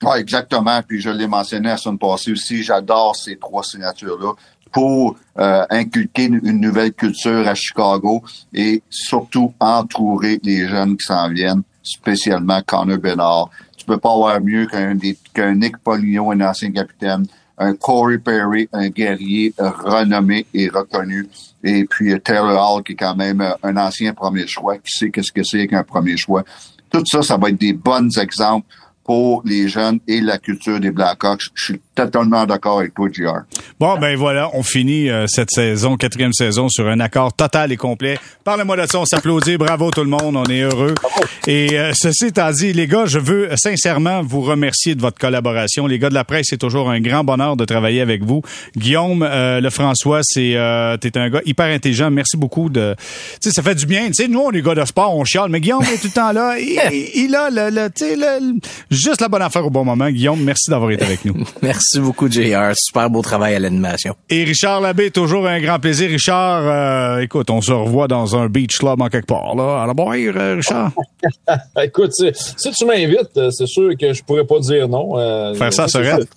Oui, exactement. Puis je l'ai mentionné la semaine passée aussi. J'adore ces trois signatures-là pour euh, inculquer une nouvelle culture à Chicago et surtout entourer les jeunes qui s'en viennent, spécialement Connor Bernard. Tu peux pas avoir mieux qu'un qu'un Nick Poligno, un ancien capitaine, un Corey Perry, un guerrier renommé et reconnu. Et puis Taylor Hall, qui est quand même un ancien premier choix, qui sait qu'est-ce que c'est qu'un premier choix? Tout ça, ça va être des bons exemples pour les jeunes et la culture des Blackhawks. Je suis totalement d'accord avec toi, JR. Bon, ben voilà, on finit euh, cette saison, quatrième saison, sur un accord total et complet. Parle-moi de ça, on s'applaudit. Bravo tout le monde, on est heureux. Et euh, ceci étant dit, les gars, je veux sincèrement vous remercier de votre collaboration. Les gars de la presse, c'est toujours un grand bonheur de travailler avec vous. Guillaume, euh, le François, c'est euh, t'es un gars hyper intelligent. Merci beaucoup de. Tu sais, ça fait du bien. Tu sais, nous, on est gars de sport, on chiale, mais Guillaume est tout le temps là. Il, il a le, le tu sais, le, juste la bonne affaire au bon moment. Guillaume, merci d'avoir été avec nous. merci. Beaucoup, JR. Super beau travail à l'animation. Et Richard Labbé, toujours un grand plaisir. Richard, euh, écoute, on se revoit dans un beach club en quelque part. Là. Alors, bon, Richard? écoute, si, tu m'invites, euh, c'est sûr que je pourrais pas dire non. Euh, Faire ça serait.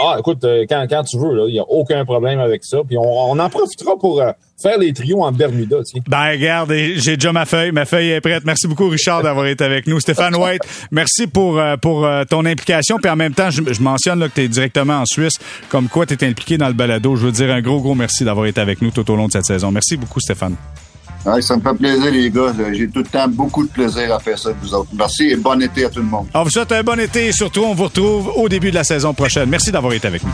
Ah, écoute, euh, quand, quand tu veux, il n'y a aucun problème avec ça. Puis on, on en profitera pour euh, faire les trios en Bermuda, tiens. Ben, regarde, j'ai déjà ma feuille. Ma feuille est prête. Merci beaucoup, Richard, d'avoir été avec nous. Stéphane White, merci pour, euh, pour ton implication. Puis en même temps, je, je mentionne là, que tu es directement en Suisse. Comme quoi, tu es impliqué dans le balado. Je veux dire un gros, gros merci d'avoir été avec nous tout au long de cette saison. Merci beaucoup, Stéphane. Ouais, ça me fait plaisir, les gars. J'ai tout le temps beaucoup de plaisir à faire ça vous autres. Merci et bon été à tout le monde. On vous souhaite un bon été et surtout, on vous retrouve au début de la saison prochaine. Merci d'avoir été avec nous.